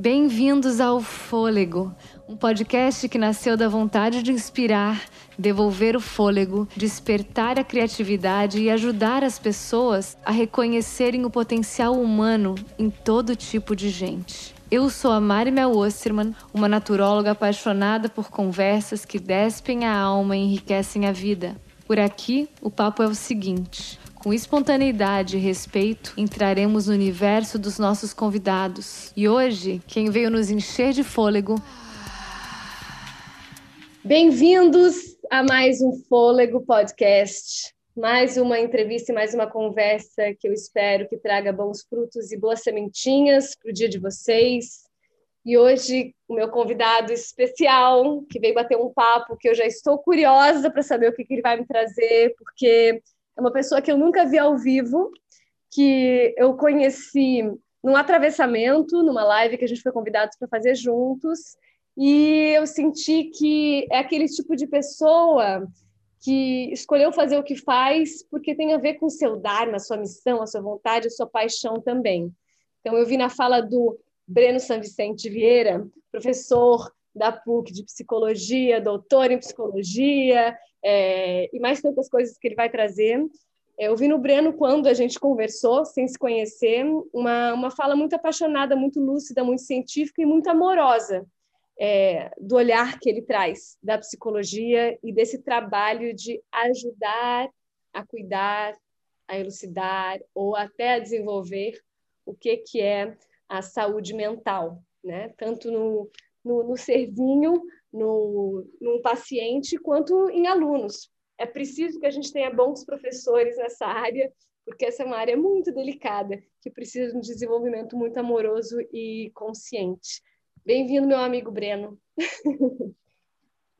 Bem-vindos ao Fôlego, um podcast que nasceu da vontade de inspirar, devolver o fôlego, despertar a criatividade e ajudar as pessoas a reconhecerem o potencial humano em todo tipo de gente. Eu sou a Mari Mel Osterman, uma naturóloga apaixonada por conversas que despem a alma e enriquecem a vida. Por aqui, o papo é o seguinte: com espontaneidade e respeito, entraremos no universo dos nossos convidados. E hoje, quem veio nos encher de fôlego. Bem-vindos a mais um Fôlego Podcast. Mais uma entrevista e mais uma conversa que eu espero que traga bons frutos e boas sementinhas para o dia de vocês. E hoje, o meu convidado especial, que veio bater um papo, que eu já estou curiosa para saber o que, que ele vai me trazer, porque é uma pessoa que eu nunca vi ao vivo, que eu conheci num atravessamento, numa live que a gente foi convidados para fazer juntos, e eu senti que é aquele tipo de pessoa que escolheu fazer o que faz porque tem a ver com o seu dharma, a sua missão, a sua vontade, a sua paixão também. Então, eu vi na fala do Breno San Vicente Vieira, professor da PUC de psicologia, doutor em psicologia, é, e mais tantas coisas que ele vai trazer. É, eu vi no Breno, quando a gente conversou, sem se conhecer, uma, uma fala muito apaixonada, muito lúcida, muito científica e muito amorosa é, do olhar que ele traz da psicologia e desse trabalho de ajudar a cuidar, a elucidar ou até a desenvolver o que, que é a saúde mental, né? tanto no, no, no serzinho no, num paciente quanto em alunos. É preciso que a gente tenha bons professores nessa área, porque essa é uma área muito delicada, que precisa de um desenvolvimento muito amoroso e consciente. Bem-vindo, meu amigo Breno.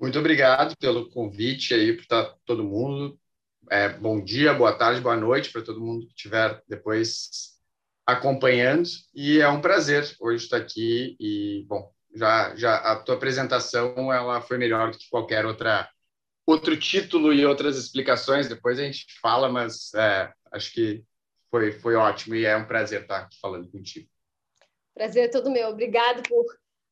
Muito obrigado pelo convite aí para todo mundo. É, bom dia, boa tarde, boa noite para todo mundo que estiver depois acompanhando. E é um prazer hoje estar aqui. E, bom, já, já a tua apresentação ela foi melhor do que qualquer outra outro título e outras explicações. Depois a gente fala, mas é, acho que foi foi ótimo e é um prazer estar falando contigo. Prazer é todo meu. Obrigado por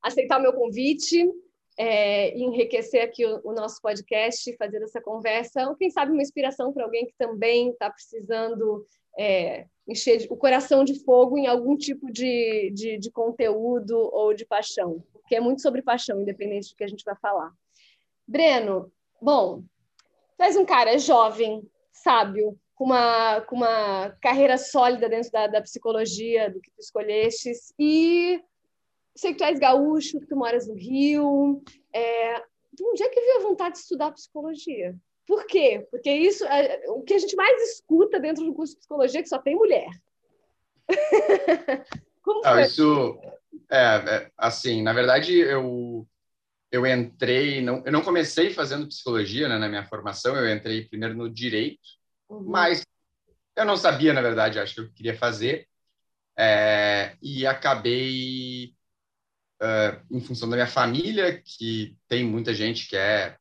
aceitar o meu convite é, enriquecer aqui o, o, nosso podcast, fazer essa conversa, ou quem sabe uma inspiração para alguém que também está precisando é, encher o coração de fogo em algum tipo de, de, de, conteúdo ou de paixão, porque é muito sobre paixão, independente do que a gente vai falar. Breno, bom, és um cara jovem, sábio, com uma, com uma carreira sólida dentro da, da psicologia, do que tu escolhestes, e sei que tu és gaúcho, que tu moras no Rio, é, onde é que veio a vontade de estudar psicologia? Por quê? Porque isso é o que a gente mais escuta dentro do curso de psicologia é que só tem mulher. Como foi? isso é, é, assim, na verdade eu eu entrei, não, eu não comecei fazendo psicologia né, na minha formação, eu entrei primeiro no direito, uhum. mas eu não sabia, na verdade, acho que eu queria fazer, é, e acabei, uh, em função da minha família, que tem muita gente que é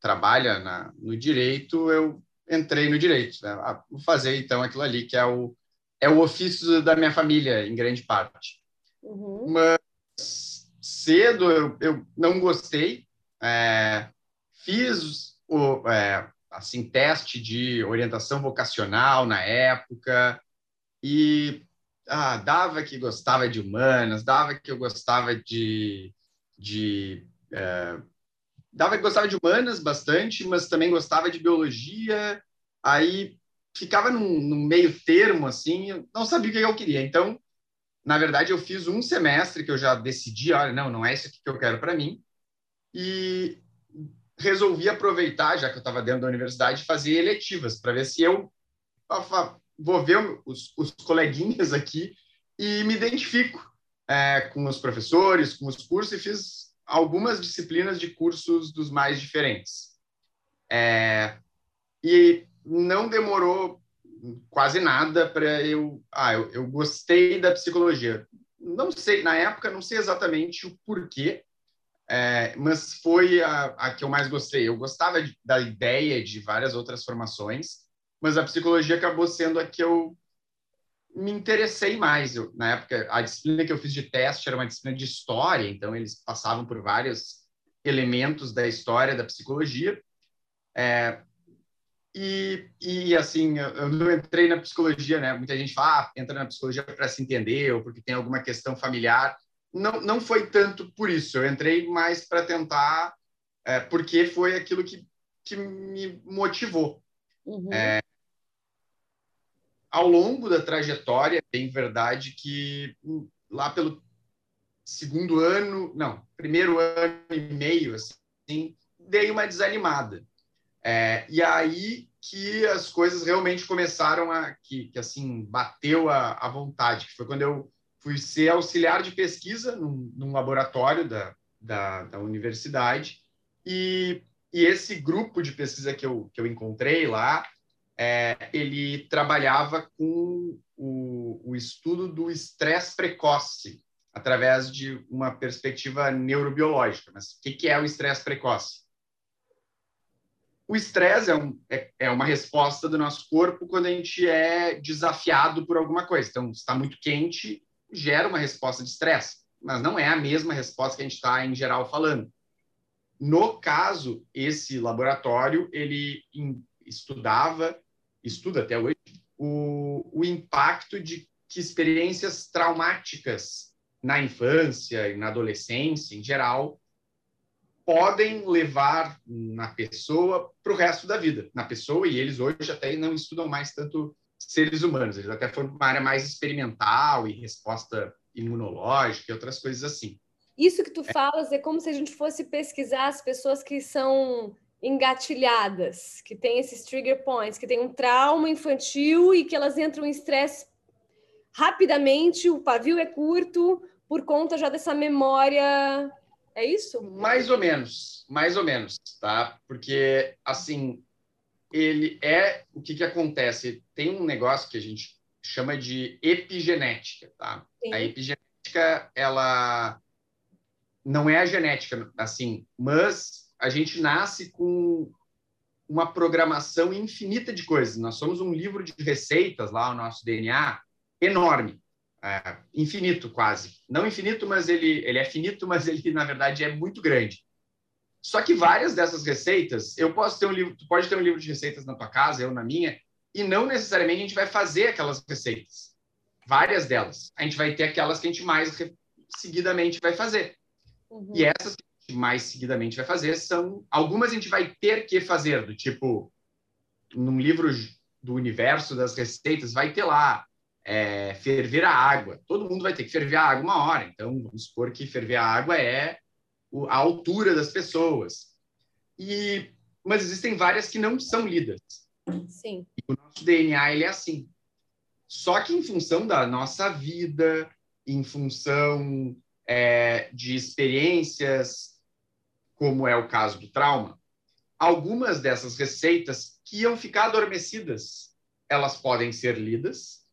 trabalha na, no direito, eu entrei no direito. Né? Ah, vou fazer, então, aquilo ali, que é o, é o ofício da minha família, em grande parte. Uhum. Mas cedo eu, eu não gostei, é, fiz o, é, assim, teste de orientação vocacional na época e ah, dava que gostava de humanas, dava que eu gostava de, de é, dava gostava de humanas bastante, mas também gostava de biologia. Aí ficava num, num meio termo assim, eu não sabia o que eu queria. Então, na verdade, eu fiz um semestre que eu já decidi, olha, não, não é isso que eu quero para mim. E resolvi aproveitar, já que eu estava dentro da universidade, fazer eletivas para ver se eu vou ver os, os coleguinhas aqui e me identifico é, com os professores, com os cursos e fiz algumas disciplinas de cursos dos mais diferentes. É, e não demorou quase nada para eu. Ah, eu, eu, gostei da psicologia. Não sei, na época, não sei exatamente o porquê, é, mas foi a, a, que eu mais gostei. Eu gostava de, da ideia de várias outras formações, mas a psicologia acabou sendo a que eu me interessei mais. Eu, na época, a disciplina que eu fiz de teste era uma disciplina de história, então eles passavam por vários elementos da história da psicologia. É, e, e, assim, eu não entrei na psicologia, né? Muita gente fala, ah, entra na psicologia para se entender ou porque tem alguma questão familiar. Não, não foi tanto por isso. Eu entrei mais para tentar, é, porque foi aquilo que, que me motivou. Uhum. É, ao longo da trajetória, tem verdade que hum, lá pelo segundo ano, não, primeiro ano e meio, assim, dei uma desanimada. É, e aí que as coisas realmente começaram a, que, que assim, bateu a, a vontade, que foi quando eu fui ser auxiliar de pesquisa num, num laboratório da, da, da universidade, e, e esse grupo de pesquisa que eu, que eu encontrei lá, é, ele trabalhava com o, o estudo do estresse precoce, através de uma perspectiva neurobiológica. Mas o que, que é o estresse precoce? O estresse é, um, é, é, uma resposta do nosso corpo quando a gente é desafiado por alguma coisa. Então, está muito quente, gera uma resposta de estresse, mas não é a mesma resposta que a gente está, em geral, falando. No caso, esse laboratório, ele estudava estuda até hoje, o, o impacto de que experiências traumáticas na infância e na adolescência, em geral, podem levar na pessoa para o resto da vida. Na pessoa, e eles hoje até não estudam mais tanto seres humanos, eles até foram para uma área mais experimental e resposta imunológica e outras coisas assim. Isso que tu falas é como se a gente fosse pesquisar as pessoas que são engatilhadas, que tem esses trigger points, que tem um trauma infantil e que elas entram em estresse rapidamente, o pavio é curto por conta já dessa memória. É isso? Mais ou menos, mais ou menos, tá? Porque assim, ele é o que que acontece? Tem um negócio que a gente chama de epigenética, tá? Sim. A epigenética, ela não é a genética, assim, mas a gente nasce com uma programação infinita de coisas. Nós somos um livro de receitas lá, o nosso DNA, enorme, é, infinito quase. Não infinito, mas ele, ele é finito, mas ele, na verdade, é muito grande. Só que várias dessas receitas, eu posso ter um livro, tu pode ter um livro de receitas na tua casa, eu na minha, e não necessariamente a gente vai fazer aquelas receitas. Várias delas. A gente vai ter aquelas que a gente mais seguidamente vai fazer. Uhum. E essas mais seguidamente vai fazer são algumas a gente vai ter que fazer do tipo num livro do universo das receitas vai ter lá é, ferver a água. Todo mundo vai ter que ferver a água uma hora. Então vamos supor que ferver a água é a altura das pessoas. E mas existem várias que não são lidas. Sim. E o nosso DNA ele é assim. Só que em função da nossa vida em função é, de experiências como é o caso do trauma, algumas dessas receitas que iam ficar adormecidas, elas podem ser lidas,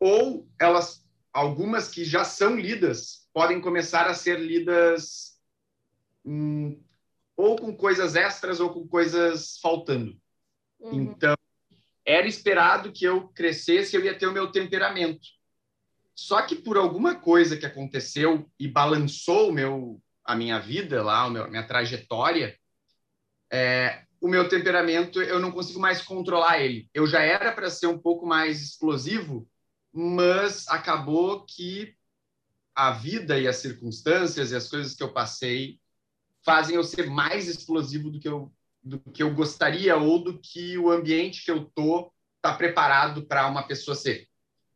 ou elas, algumas que já são lidas, podem começar a ser lidas hum, ou com coisas extras ou com coisas faltando. Uhum. Então, era esperado que eu crescesse, eu ia ter o meu temperamento. Só que por alguma coisa que aconteceu e balançou o meu a minha vida lá, a minha trajetória, é, o meu temperamento, eu não consigo mais controlar ele. Eu já era para ser um pouco mais explosivo, mas acabou que a vida e as circunstâncias e as coisas que eu passei fazem eu ser mais explosivo do que eu, do que eu gostaria ou do que o ambiente que eu tô está preparado para uma pessoa ser.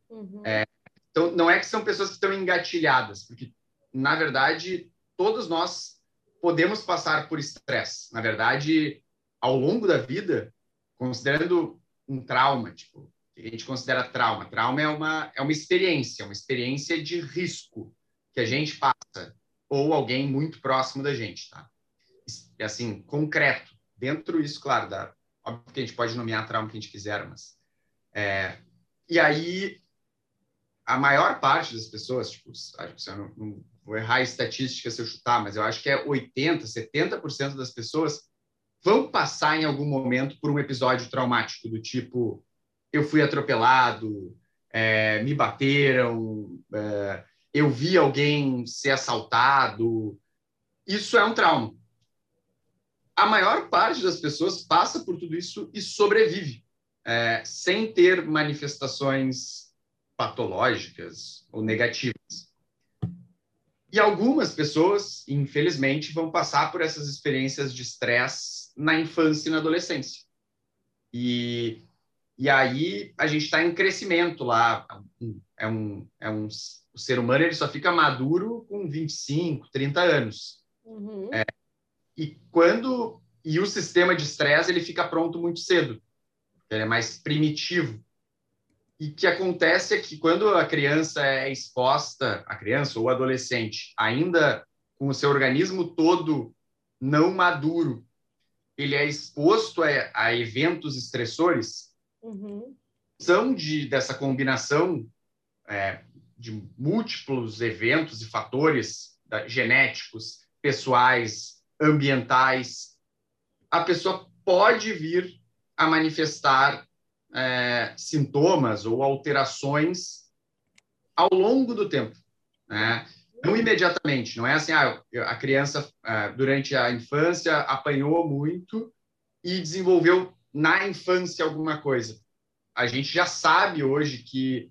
Uhum. É, então, não é que são pessoas que estão engatilhadas, porque, na verdade, todos nós podemos passar por estresse. Na verdade, ao longo da vida, considerando um trauma, tipo, a gente considera trauma. Trauma é uma, é uma experiência, uma experiência de risco que a gente passa, ou alguém muito próximo da gente, tá? Assim, concreto. Dentro disso, claro, da, óbvio que a gente pode nomear trauma que a gente quiser, mas... É, e aí, a maior parte das pessoas, tipo, acho que eu não, não vou errar a estatística se eu chutar, mas eu acho que é 80%, 70% das pessoas vão passar em algum momento por um episódio traumático, do tipo, eu fui atropelado, é, me bateram, é, eu vi alguém ser assaltado. Isso é um trauma. A maior parte das pessoas passa por tudo isso e sobrevive, é, sem ter manifestações patológicas ou negativas. E algumas pessoas, infelizmente, vão passar por essas experiências de estresse na infância e na adolescência. E, e aí a gente está em crescimento lá. É um, é um, o ser humano ele só fica maduro com 25, 30 anos. Uhum. É, e quando e o sistema de estresse ele fica pronto muito cedo. Ele é mais primitivo. E o que acontece é que quando a criança é exposta, a criança ou adolescente, ainda com o seu organismo todo não maduro, ele é exposto a, a eventos estressores, uhum. são de dessa combinação é, de múltiplos eventos e fatores da, genéticos, pessoais, ambientais, a pessoa pode vir a manifestar é, sintomas ou alterações ao longo do tempo, né? Não imediatamente, não é assim, ah, a criança é, durante a infância apanhou muito e desenvolveu na infância alguma coisa. A gente já sabe hoje que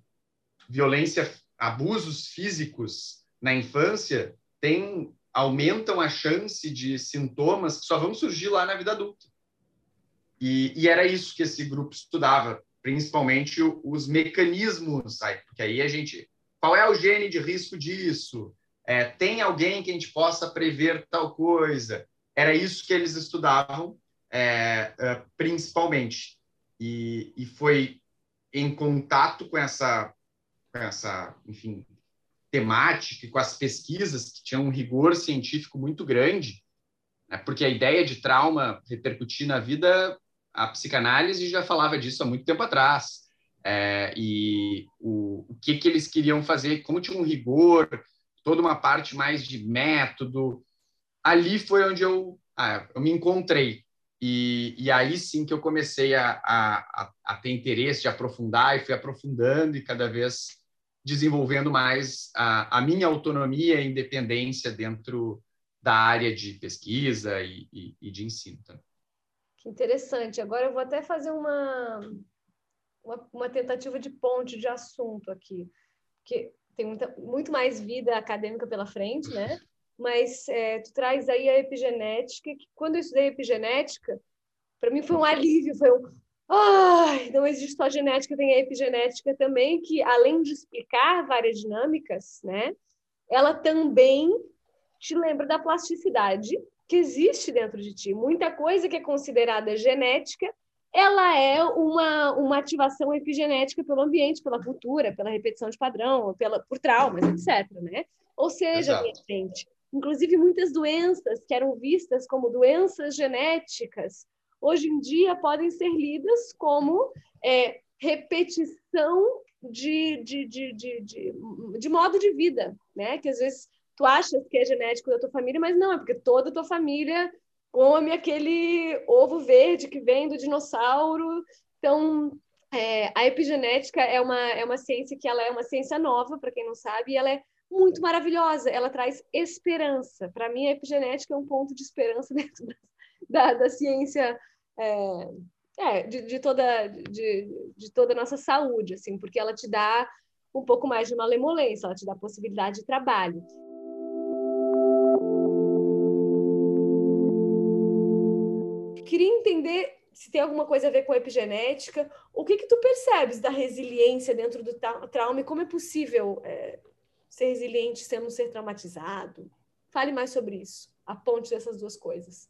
violência, abusos físicos na infância tem, aumentam a chance de sintomas que só vão surgir lá na vida adulta. E, e era isso que esse grupo estudava, principalmente os mecanismos, porque aí a gente. Qual é o gene de risco disso? É, tem alguém que a gente possa prever tal coisa? Era isso que eles estudavam, é, é, principalmente. E, e foi em contato com essa, com essa, enfim, temática, com as pesquisas que tinham um rigor científico muito grande, né? porque a ideia de trauma repercutir na vida a psicanálise já falava disso há muito tempo atrás. É, e o, o que, que eles queriam fazer, como tinha um rigor, toda uma parte mais de método, ali foi onde eu, ah, eu me encontrei. E, e aí sim que eu comecei a, a, a ter interesse de aprofundar e fui aprofundando e cada vez desenvolvendo mais a, a minha autonomia e independência dentro da área de pesquisa e, e, e de ensino também. Que interessante. Agora eu vou até fazer uma, uma, uma tentativa de ponte de assunto aqui, porque tem muita, muito mais vida acadêmica pela frente, né? Mas é, tu traz aí a epigenética, que quando eu estudei epigenética, para mim foi um alívio, foi um... Ai, não existe só genética, tem a epigenética também, que além de explicar várias dinâmicas, né? Ela também te lembra da plasticidade que existe dentro de ti. Muita coisa que é considerada genética, ela é uma, uma ativação epigenética pelo ambiente, pela cultura, pela repetição de padrão, pela, por traumas, etc. Né? Ou seja, minha gente, inclusive muitas doenças que eram vistas como doenças genéticas, hoje em dia podem ser lidas como é, repetição de, de, de, de, de, de modo de vida, né? Que às vezes tu achas que é genético da tua família, mas não, é porque toda a tua família come aquele ovo verde que vem do dinossauro. Então, é, a epigenética é uma, é uma ciência que ela é uma ciência nova, para quem não sabe, e ela é muito maravilhosa. Ela traz esperança. Para mim, a epigenética é um ponto de esperança dentro da, da, ciência é, é, de, de, toda, de, de toda a nossa saúde, assim, porque ela te dá um pouco mais de malemolência, ela te dá possibilidade de trabalho. Queria entender se tem alguma coisa a ver com epigenética. O que que tu percebes da resiliência dentro do trauma e como é possível é, ser resiliente sem não ser traumatizado? Fale mais sobre isso, a ponte dessas duas coisas.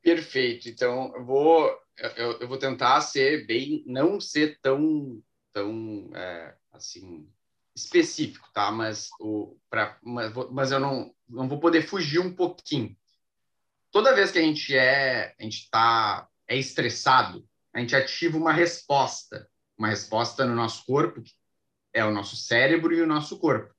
Perfeito. Então, eu vou, eu, eu vou tentar ser bem, não ser tão, tão é, assim, específico, tá? Mas, o, pra, mas, mas eu não, não vou poder fugir um pouquinho toda vez que a gente é, a gente tá é estressado, a gente ativa uma resposta, uma resposta no nosso corpo, que é o nosso cérebro e o nosso corpo.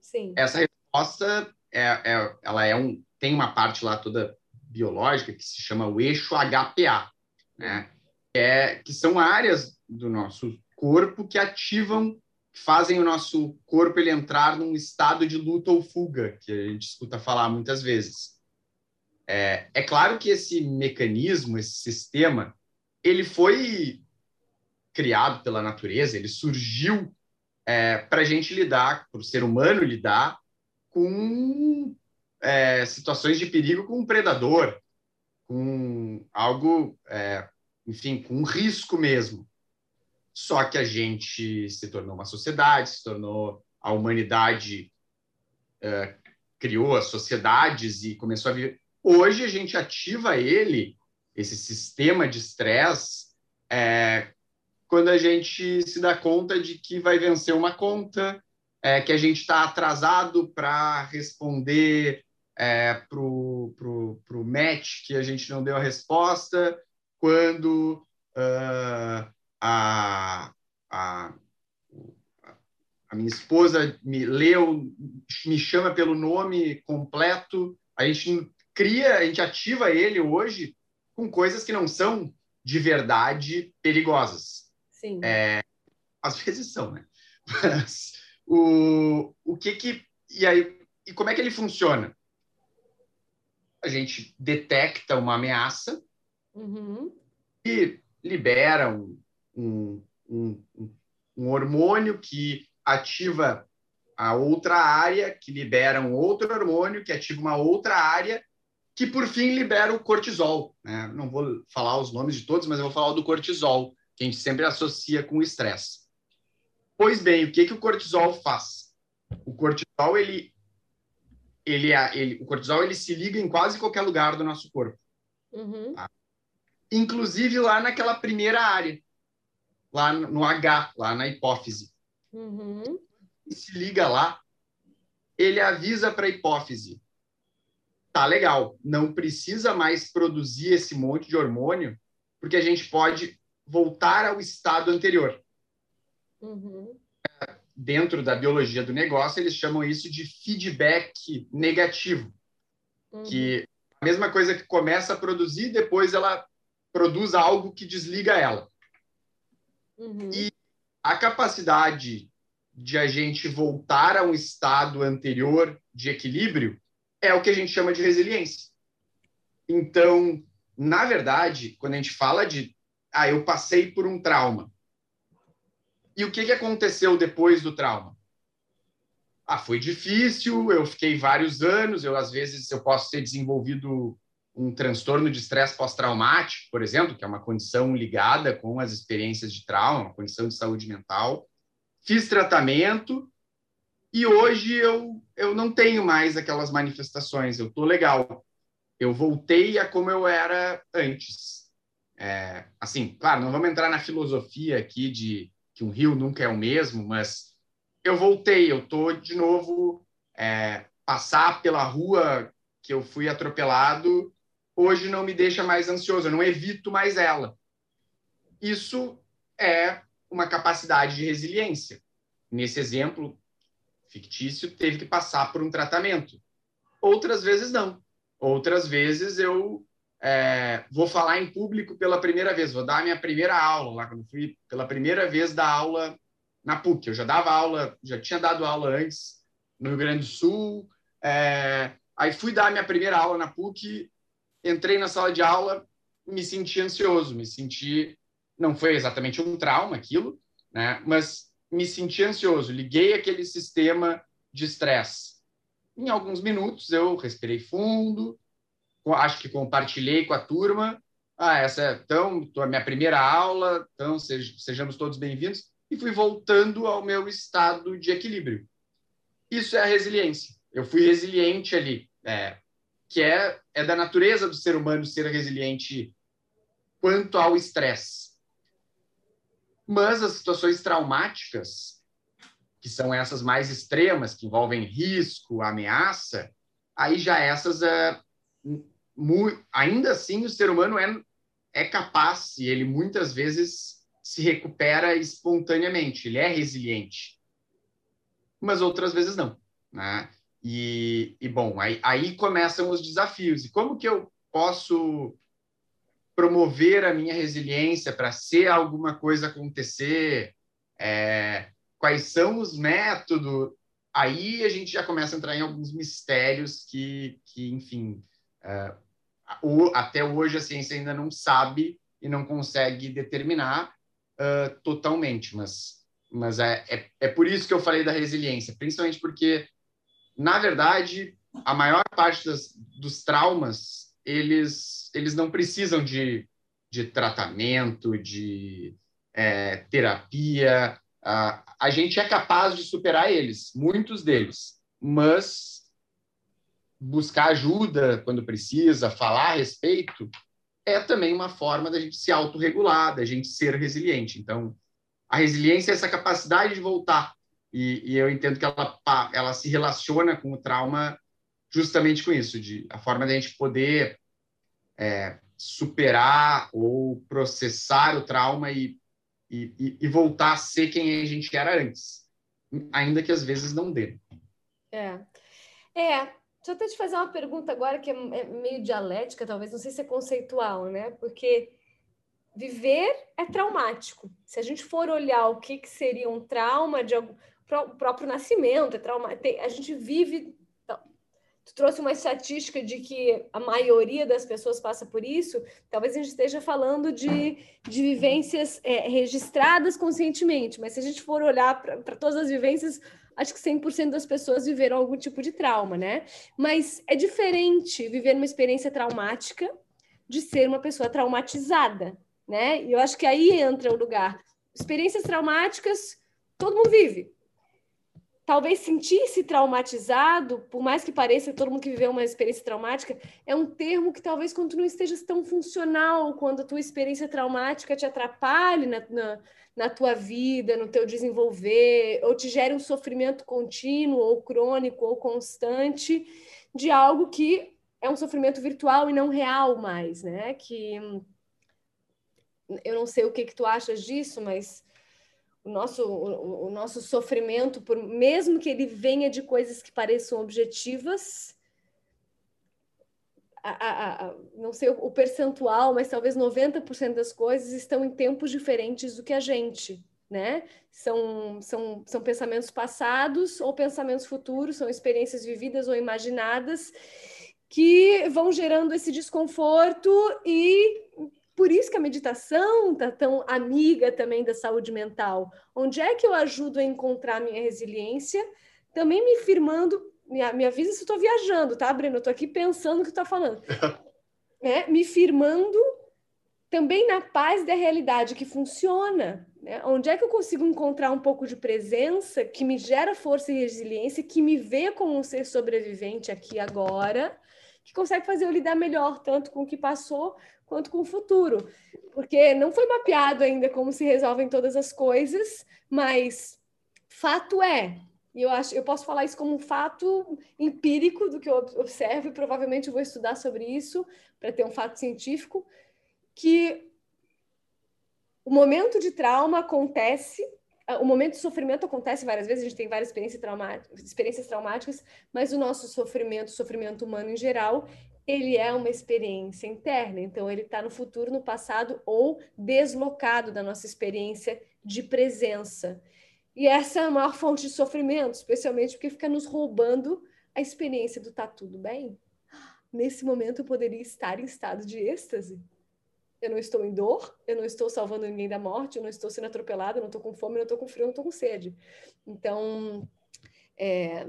Sim. Essa resposta é, é, ela é um tem uma parte lá toda biológica que se chama o eixo HPA, né? É, que são áreas do nosso corpo que ativam, fazem o nosso corpo ele entrar num estado de luta ou fuga, que a gente escuta falar muitas vezes. É, é claro que esse mecanismo, esse sistema, ele foi criado pela natureza, ele surgiu é, para a gente lidar, para o ser humano lidar com é, situações de perigo com um predador, com algo, é, enfim, com um risco mesmo. Só que a gente se tornou uma sociedade, se tornou a humanidade é, criou as sociedades e começou a viver. Hoje a gente ativa ele, esse sistema de estresse, é, quando a gente se dá conta de que vai vencer uma conta, é, que a gente está atrasado para responder é, para o match que a gente não deu a resposta, quando uh, a, a, a minha esposa me leu, me chama pelo nome completo, a gente cria, a gente ativa ele hoje com coisas que não são de verdade perigosas. Sim. É, às vezes são, né? Mas o, o que que e aí e como é que ele funciona? A gente detecta uma ameaça uhum. e libera um, um, um, um hormônio que ativa a outra área, que libera um outro hormônio, que ativa uma outra área, que por fim libera o cortisol. Né? Não vou falar os nomes de todos, mas eu vou falar do cortisol, que a gente sempre associa com o estresse. Pois bem, o que, que o cortisol faz? O cortisol, ele, ele, ele, o cortisol, ele se liga em quase qualquer lugar do nosso corpo. Uhum. Tá? Inclusive lá naquela primeira área lá no H, lá na hipófise. Uhum. Se liga lá, ele avisa para a hipófise: tá legal, não precisa mais produzir esse monte de hormônio, porque a gente pode voltar ao estado anterior. Uhum. Dentro da biologia do negócio, eles chamam isso de feedback negativo, uhum. que a mesma coisa que começa a produzir, depois ela produz algo que desliga ela. Uhum. E a capacidade de a gente voltar a um estado anterior de equilíbrio é o que a gente chama de resiliência. Então, na verdade, quando a gente fala de ah, eu passei por um trauma. E o que, que aconteceu depois do trauma? Ah, foi difícil, eu fiquei vários anos, eu às vezes eu posso ter desenvolvido um transtorno de estresse pós-traumático, por exemplo, que é uma condição ligada com as experiências de trauma, uma condição de saúde mental. Fiz tratamento e hoje eu, eu não tenho mais aquelas manifestações, eu estou legal. Eu voltei a como eu era antes. É, assim, claro, não vamos entrar na filosofia aqui de que um rio nunca é o mesmo, mas eu voltei, eu estou de novo é, passar pela rua que eu fui atropelado hoje não me deixa mais ansioso, eu não evito mais ela. Isso é uma capacidade de resiliência. Nesse exemplo fictício, teve que passar por um tratamento. Outras vezes não. Outras vezes eu é, vou falar em público pela primeira vez, vou dar a minha primeira aula, lá quando fui pela primeira vez dar aula na PUC. Eu já dava aula, já tinha dado aula antes no Rio Grande do Sul. É, aí fui dar a minha primeira aula na PUC entrei na sala de aula, me senti ansioso, me senti. Não foi exatamente um trauma aquilo, né? mas me senti ansioso. Liguei aquele sistema de estresse. Em alguns minutos eu respirei fundo, acho que compartilhei com a turma. Ah, essa é, então, a minha primeira aula, então sejamos todos bem-vindos. E fui voltando ao meu estado de equilíbrio. Isso é a resiliência. Eu fui resiliente ali. É, que é, é da natureza do ser humano ser resiliente quanto ao estresse. Mas as situações traumáticas, que são essas mais extremas, que envolvem risco, ameaça, aí já essas, é, ainda assim, o ser humano é, é capaz, e ele muitas vezes se recupera espontaneamente, ele é resiliente. Mas outras vezes não. Né? E, e bom, aí, aí começam os desafios. E como que eu posso promover a minha resiliência para ser alguma coisa acontecer? É, quais são os métodos, aí a gente já começa a entrar em alguns mistérios que, que enfim, uh, o, até hoje a ciência ainda não sabe e não consegue determinar uh, totalmente, mas, mas é, é, é por isso que eu falei da resiliência, principalmente porque, na verdade, a maior parte das, dos traumas, eles, eles não precisam de, de tratamento, de é, terapia, a, a gente é capaz de superar eles, muitos deles, mas buscar ajuda quando precisa, falar a respeito, é também uma forma da gente se autorregular, da gente ser resiliente. Então, a resiliência é essa capacidade de voltar. E, e, eu entendo que ela, ela se relaciona com o trauma justamente com isso, de a forma da gente poder é, superar ou processar o trauma e e, e, voltar a ser quem a gente era antes, ainda que às vezes não dê. É. É, deixa eu até te fazer uma pergunta agora que é, é meio dialética, talvez, não sei se é conceitual, né? Porque viver é traumático. Se a gente for olhar o que, que seria um trauma de algum, o próprio nascimento é trauma, a gente vive tu trouxe uma estatística de que a maioria das pessoas passa por isso, talvez a gente esteja falando de, de vivências é, registradas conscientemente, mas se a gente for olhar para todas as vivências, acho que 100% das pessoas viveram algum tipo de trauma, né? Mas é diferente viver uma experiência traumática de ser uma pessoa traumatizada, né? E eu acho que aí entra o lugar. Experiências traumáticas, todo mundo vive, talvez sentir-se traumatizado, por mais que pareça todo mundo que viveu uma experiência traumática, é um termo que talvez quando tu não estejas tão funcional, quando a tua experiência traumática te atrapalhe na, na, na tua vida, no teu desenvolver, ou te gere um sofrimento contínuo, ou crônico, ou constante, de algo que é um sofrimento virtual e não real mais, né? Que eu não sei o que, que tu achas disso, mas o nosso, o, o, nosso sofrimento, por mesmo que ele venha de coisas que pareçam objetivas, a, a, a, não sei o percentual, mas talvez 90% das coisas estão em tempos diferentes do que a gente, né? São, são, são pensamentos passados ou pensamentos futuros, são experiências vividas ou imaginadas que vão gerando esse desconforto e por isso que a meditação está tão amiga também da saúde mental. Onde é que eu ajudo a encontrar minha resiliência? Também me firmando, me, me avisa se estou viajando, tá, Breno? Eu estou aqui pensando o que está falando. é, me firmando também na paz da realidade que funciona. Né? Onde é que eu consigo encontrar um pouco de presença que me gera força e resiliência, que me vê como um ser sobrevivente aqui agora, que consegue fazer eu lidar melhor tanto com o que passou quanto com o futuro, porque não foi mapeado ainda como se resolvem todas as coisas, mas fato é, e eu acho, eu posso falar isso como um fato empírico do que eu observo e provavelmente eu vou estudar sobre isso para ter um fato científico que o momento de trauma acontece o momento de sofrimento acontece várias vezes, a gente tem várias experiências, traumáticas, experiências traumáticas, mas o nosso sofrimento, sofrimento humano em geral, ele é uma experiência interna, então ele está no futuro, no passado ou deslocado da nossa experiência de presença. E essa é a maior fonte de sofrimento, especialmente porque fica nos roubando a experiência do tá tudo bem. Nesse momento eu poderia estar em estado de êxtase. Eu não estou em dor, eu não estou salvando ninguém da morte, eu não estou sendo atropelado, eu não estou com fome, eu não estou com frio, eu não estou com sede. Então, é,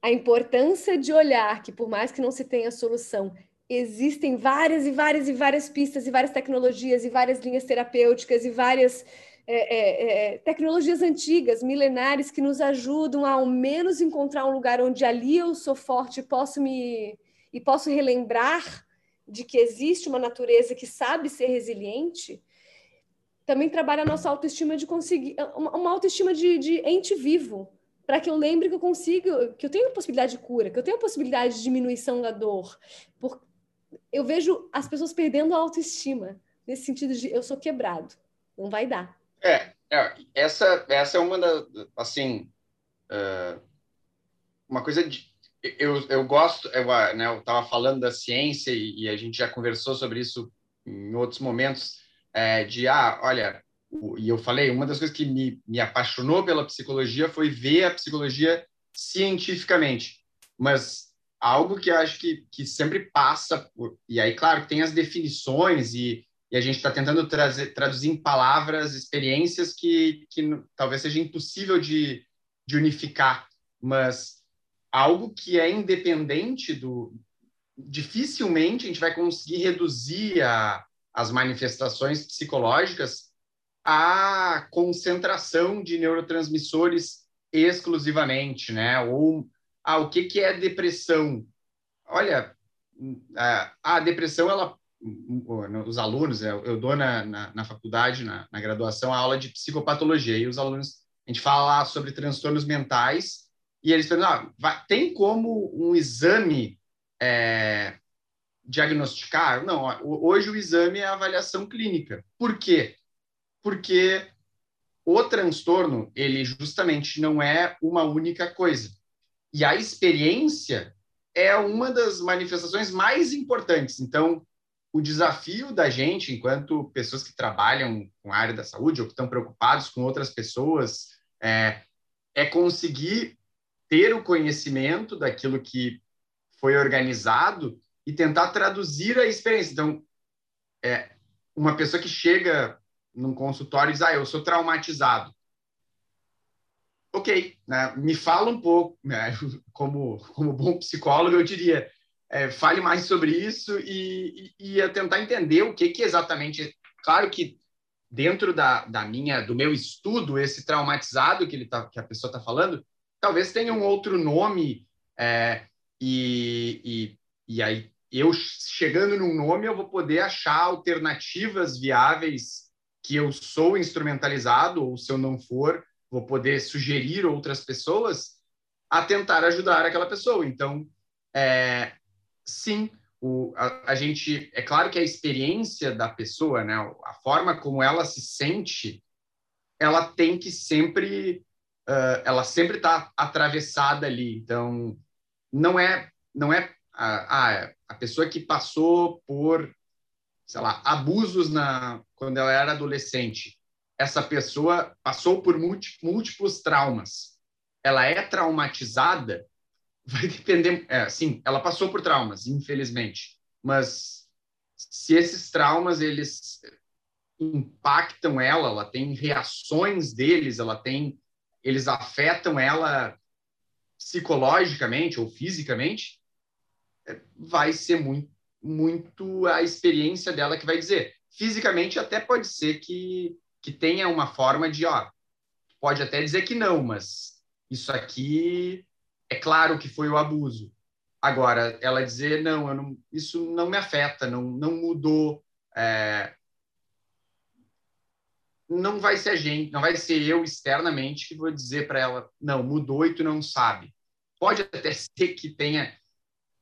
a importância de olhar que, por mais que não se tenha solução, existem várias e várias e várias pistas e várias tecnologias e várias linhas terapêuticas e várias é, é, é, tecnologias antigas, milenares, que nos ajudam a, ao menos encontrar um lugar onde ali eu sou forte posso me e posso relembrar de que existe uma natureza que sabe ser resiliente. Também trabalha a nossa autoestima de conseguir uma, autoestima de, de ente vivo, para que eu lembre que eu consigo, que eu tenho possibilidade de cura, que eu tenho possibilidade de diminuição da dor. Por, eu vejo as pessoas perdendo a autoestima, nesse sentido de eu sou quebrado, não vai dar. É, é essa, essa é uma da, assim, uh, uma coisa de, eu, eu gosto, eu né, estava falando da ciência e, e, a gente já conversou sobre isso em outros momentos, é, de, ah, olha, e eu falei, uma das coisas que me, me apaixonou pela psicologia foi ver a psicologia cientificamente. Mas algo que eu acho que, que sempre passa por, e aí claro tem as definições e, e a gente está tentando trazer, traduzir em palavras experiências que, que talvez seja impossível de, de unificar mas algo que é independente do dificilmente a gente vai conseguir reduzir a, as manifestações psicológicas à concentração de neurotransmissores exclusivamente, né? Ou ah, o que, que é depressão? Olha, a, depressão, ela, os alunos, eu, eu dou na, na, na faculdade, na, na, graduação, a aula de psicopatologia, e os alunos, a gente fala sobre transtornos mentais, e eles perguntam, ah, tem como um exame é, diagnosticar? Não, hoje o exame é avaliação clínica. Por quê? Porque o transtorno, ele justamente não é uma única coisa. E a experiência é uma das manifestações mais importantes. Então, o desafio da gente, enquanto pessoas que trabalham com a área da saúde ou que estão preocupados com outras pessoas, é, é conseguir ter o conhecimento daquilo que foi organizado e tentar traduzir a experiência. Então, é, uma pessoa que chega num consultório e diz, ah, eu sou traumatizado. Ok, né? me fala um pouco, né? como, como bom psicólogo, eu diria, é, fale mais sobre isso e, e, e tentar entender o que, que exatamente... Claro que dentro da, da minha, do meu estudo, esse traumatizado que, ele tá, que a pessoa está falando, talvez tenha um outro nome é, e, e, e aí eu chegando num nome eu vou poder achar alternativas viáveis que eu sou instrumentalizado ou se eu não for vou poder sugerir outras pessoas a tentar ajudar aquela pessoa. Então é, sim o, a, a, gente é claro que a experiência da pessoa né a forma como ela se sente ela tem que sempre uh, ela sempre está atravessada ali. Então, não é, não é a, a, a pessoa que passou por, sei lá, abusos na, quando ela era adolescente. Essa pessoa passou por múltiplos traumas. Ela é traumatizada, vai depender. É, sim, ela passou por traumas, infelizmente. Mas se esses traumas eles impactam ela, ela tem reações deles, ela tem eles afetam ela psicologicamente ou fisicamente, é, vai ser muito, muito a experiência dela que vai dizer. Fisicamente, até pode ser que, que tenha uma forma de, ó, pode até dizer que não, mas isso aqui é claro que foi o abuso. Agora, ela dizer, não, não isso não me afeta, não, não mudou, é, não vai ser a gente, não vai ser eu externamente que vou dizer para ela, não, mudou e tu não sabe. Pode até ser que tenha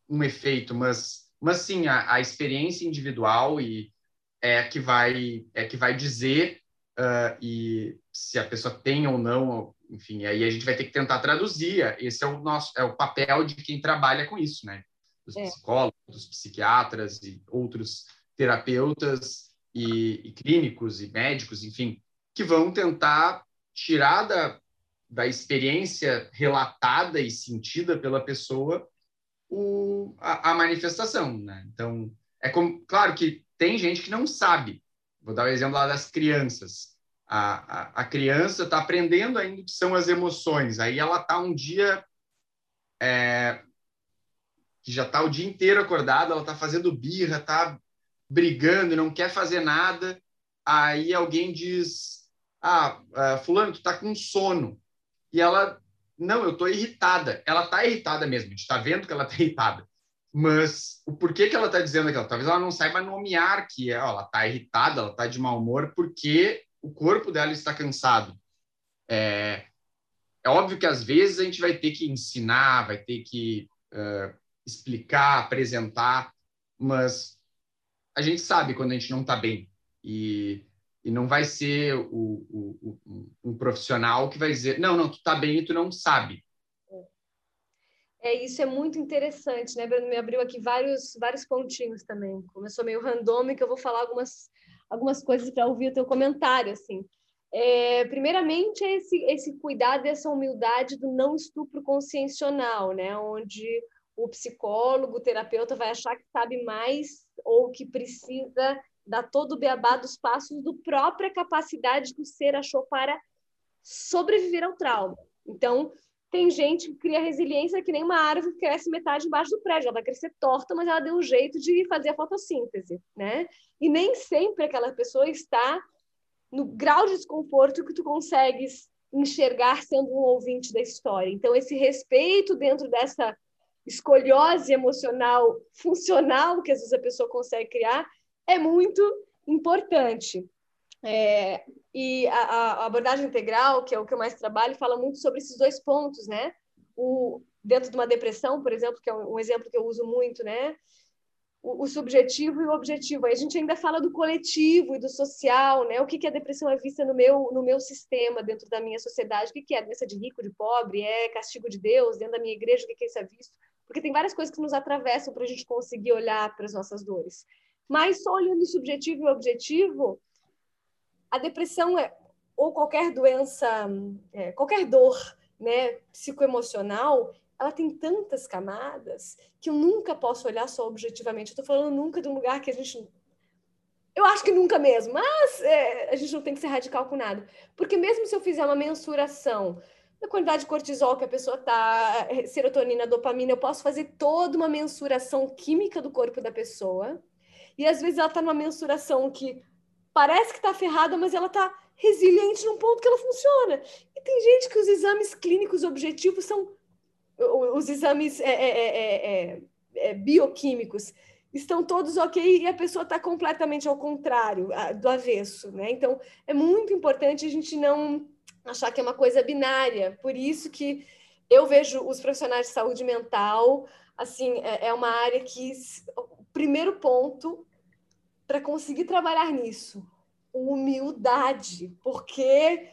um efeito, mas, mas sim, a, a experiência individual e é que vai é que vai dizer uh, e se a pessoa tem ou não, enfim, aí a gente vai ter que tentar traduzir. Esse é o nosso é o papel de quem trabalha com isso, né? Dos é. psicólogos, dos psiquiatras e outros terapeutas e, e clínicos e médicos, enfim, que vão tentar tirar da, da experiência relatada e sentida pela pessoa o, a, a, manifestação, né? Então, é como, claro que tem gente que não sabe. Vou dar o um exemplo lá das crianças. A, a, a criança está aprendendo ainda o que são as emoções. Aí ela está um dia é, que já está o dia inteiro acordada, ela está fazendo birra, está brigando, não quer fazer nada. Aí alguém diz: Ah, uh, Fulano, tu está com sono. E ela, não, eu estou irritada. Ela está irritada mesmo, a gente está vendo que ela está irritada. Mas o porquê que ela está dizendo aquilo? Talvez ela não saiba nomear que é, ela está irritada, ela está de mau humor, porque o corpo dela está cansado. É, é óbvio que às vezes a gente vai ter que ensinar, vai ter que uh, explicar, apresentar, mas a gente sabe quando a gente não está bem. E, e não vai ser o, o, o, um profissional que vai dizer, não, não, tu está bem e tu não sabe. É, isso é muito interessante, né, Bruno? Me abriu aqui vários, vários pontinhos também. Começou meio randômico, eu vou falar algumas, algumas coisas para ouvir o teu comentário, assim. É, primeiramente, é esse, esse cuidado, essa humildade do não estupro consciencial, né? onde o psicólogo, o terapeuta vai achar que sabe mais ou que precisa dar todo o beabá dos passos do própria capacidade que o ser achou para sobreviver ao trauma. Então, tem gente que cria resiliência que nem uma árvore que cresce metade embaixo do prédio. Ela vai crescer torta, mas ela deu um jeito de fazer a fotossíntese, né? E nem sempre aquela pessoa está no grau de desconforto que tu consegues enxergar sendo um ouvinte da história. Então, esse respeito dentro dessa escoliose emocional funcional que às vezes a pessoa consegue criar é muito importante. É, e a, a, abordagem integral, que é o que eu mais trabalho, fala muito sobre esses dois pontos, né? O, dentro de uma depressão, por exemplo, que é um, um exemplo que eu uso muito, né? o, subjetivo e o objetivo. Aí a gente ainda fala do coletivo e do social, né? O que, que a depressão é vista no meu, no meu sistema, dentro da minha sociedade, o que, que é doença de rico, de pobre, é castigo de Deus, dentro da minha igreja, o que, que isso é visto. Porque tem várias coisas que nos atravessam para a gente conseguir olhar para as nossas dores. Mas só olhando o subjetivo e o objetivo, a depressão é, ou qualquer doença, é, qualquer dor né, psicoemocional, ela tem tantas camadas que eu nunca posso olhar só objetivamente. Eu estou falando nunca de um lugar que a gente. Eu acho que nunca mesmo, mas é, a gente não tem que ser radical com nada. Porque mesmo se eu fizer uma mensuração da quantidade de cortisol que a pessoa tá, é, serotonina, dopamina, eu posso fazer toda uma mensuração química do corpo da pessoa. E às vezes ela está numa mensuração que parece que está ferrada, mas ela está resiliente num ponto que ela funciona. E tem gente que os exames clínicos objetivos são os exames é é, é, é, é, bioquímicos estão todos ok e a pessoa está completamente ao contrário, do avesso, né? Então, é muito importante a gente não achar que é uma coisa binária. Por isso que eu vejo os profissionais de saúde mental, assim, é, uma área que o primeiro ponto para conseguir trabalhar nisso, humildade, porque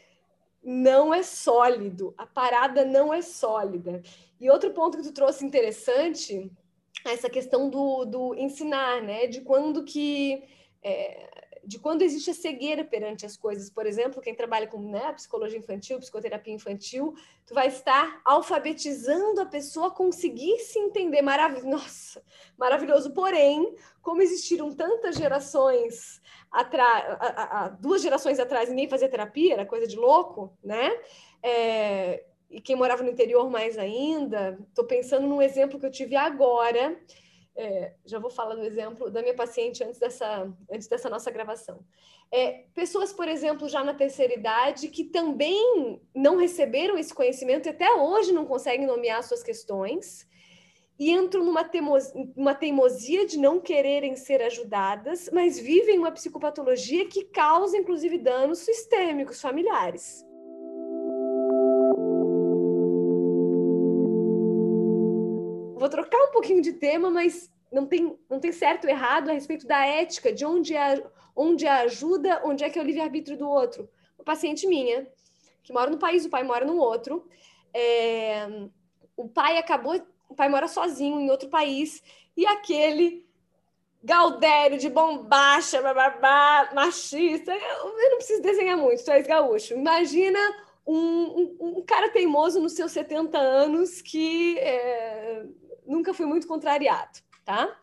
não é sólido, a parada não é sólida. E outro ponto que tu trouxe interessante é essa questão do, do ensinar, né? De quando que é, de quando existe a cegueira perante as coisas. Por exemplo, quem trabalha com né, psicologia infantil, psicoterapia infantil, tu vai estar alfabetizando a pessoa a conseguir se entender. Maravilhoso. Nossa, maravilhoso. Porém, como existiram tantas gerações atrás, duas gerações atrás, ninguém fazia terapia, era coisa de louco, né? É, e quem morava no interior mais ainda, estou pensando num exemplo que eu tive agora, é, já vou falar do exemplo da minha paciente antes dessa, antes dessa nossa gravação. É, pessoas, por exemplo, já na terceira idade, que também não receberam esse conhecimento e até hoje não conseguem nomear suas questões, e entram numa teimosia, uma teimosia de não quererem ser ajudadas, mas vivem uma psicopatologia que causa, inclusive, danos sistêmicos familiares. Vou trocar um pouquinho de tema, mas não tem, não tem certo ou errado a respeito da ética, de onde é, onde é a ajuda, onde é que é o livre-arbítrio do outro. Uma paciente minha, que mora no país, o pai mora no outro, é, o pai acabou, o pai mora sozinho em outro país, e aquele Galdério de bombacha, bababá, machista, eu, eu não preciso desenhar muito, tu és gaúcho. Imagina um, um, um, cara teimoso nos seus 70 anos que é, nunca fui muito contrariado, tá?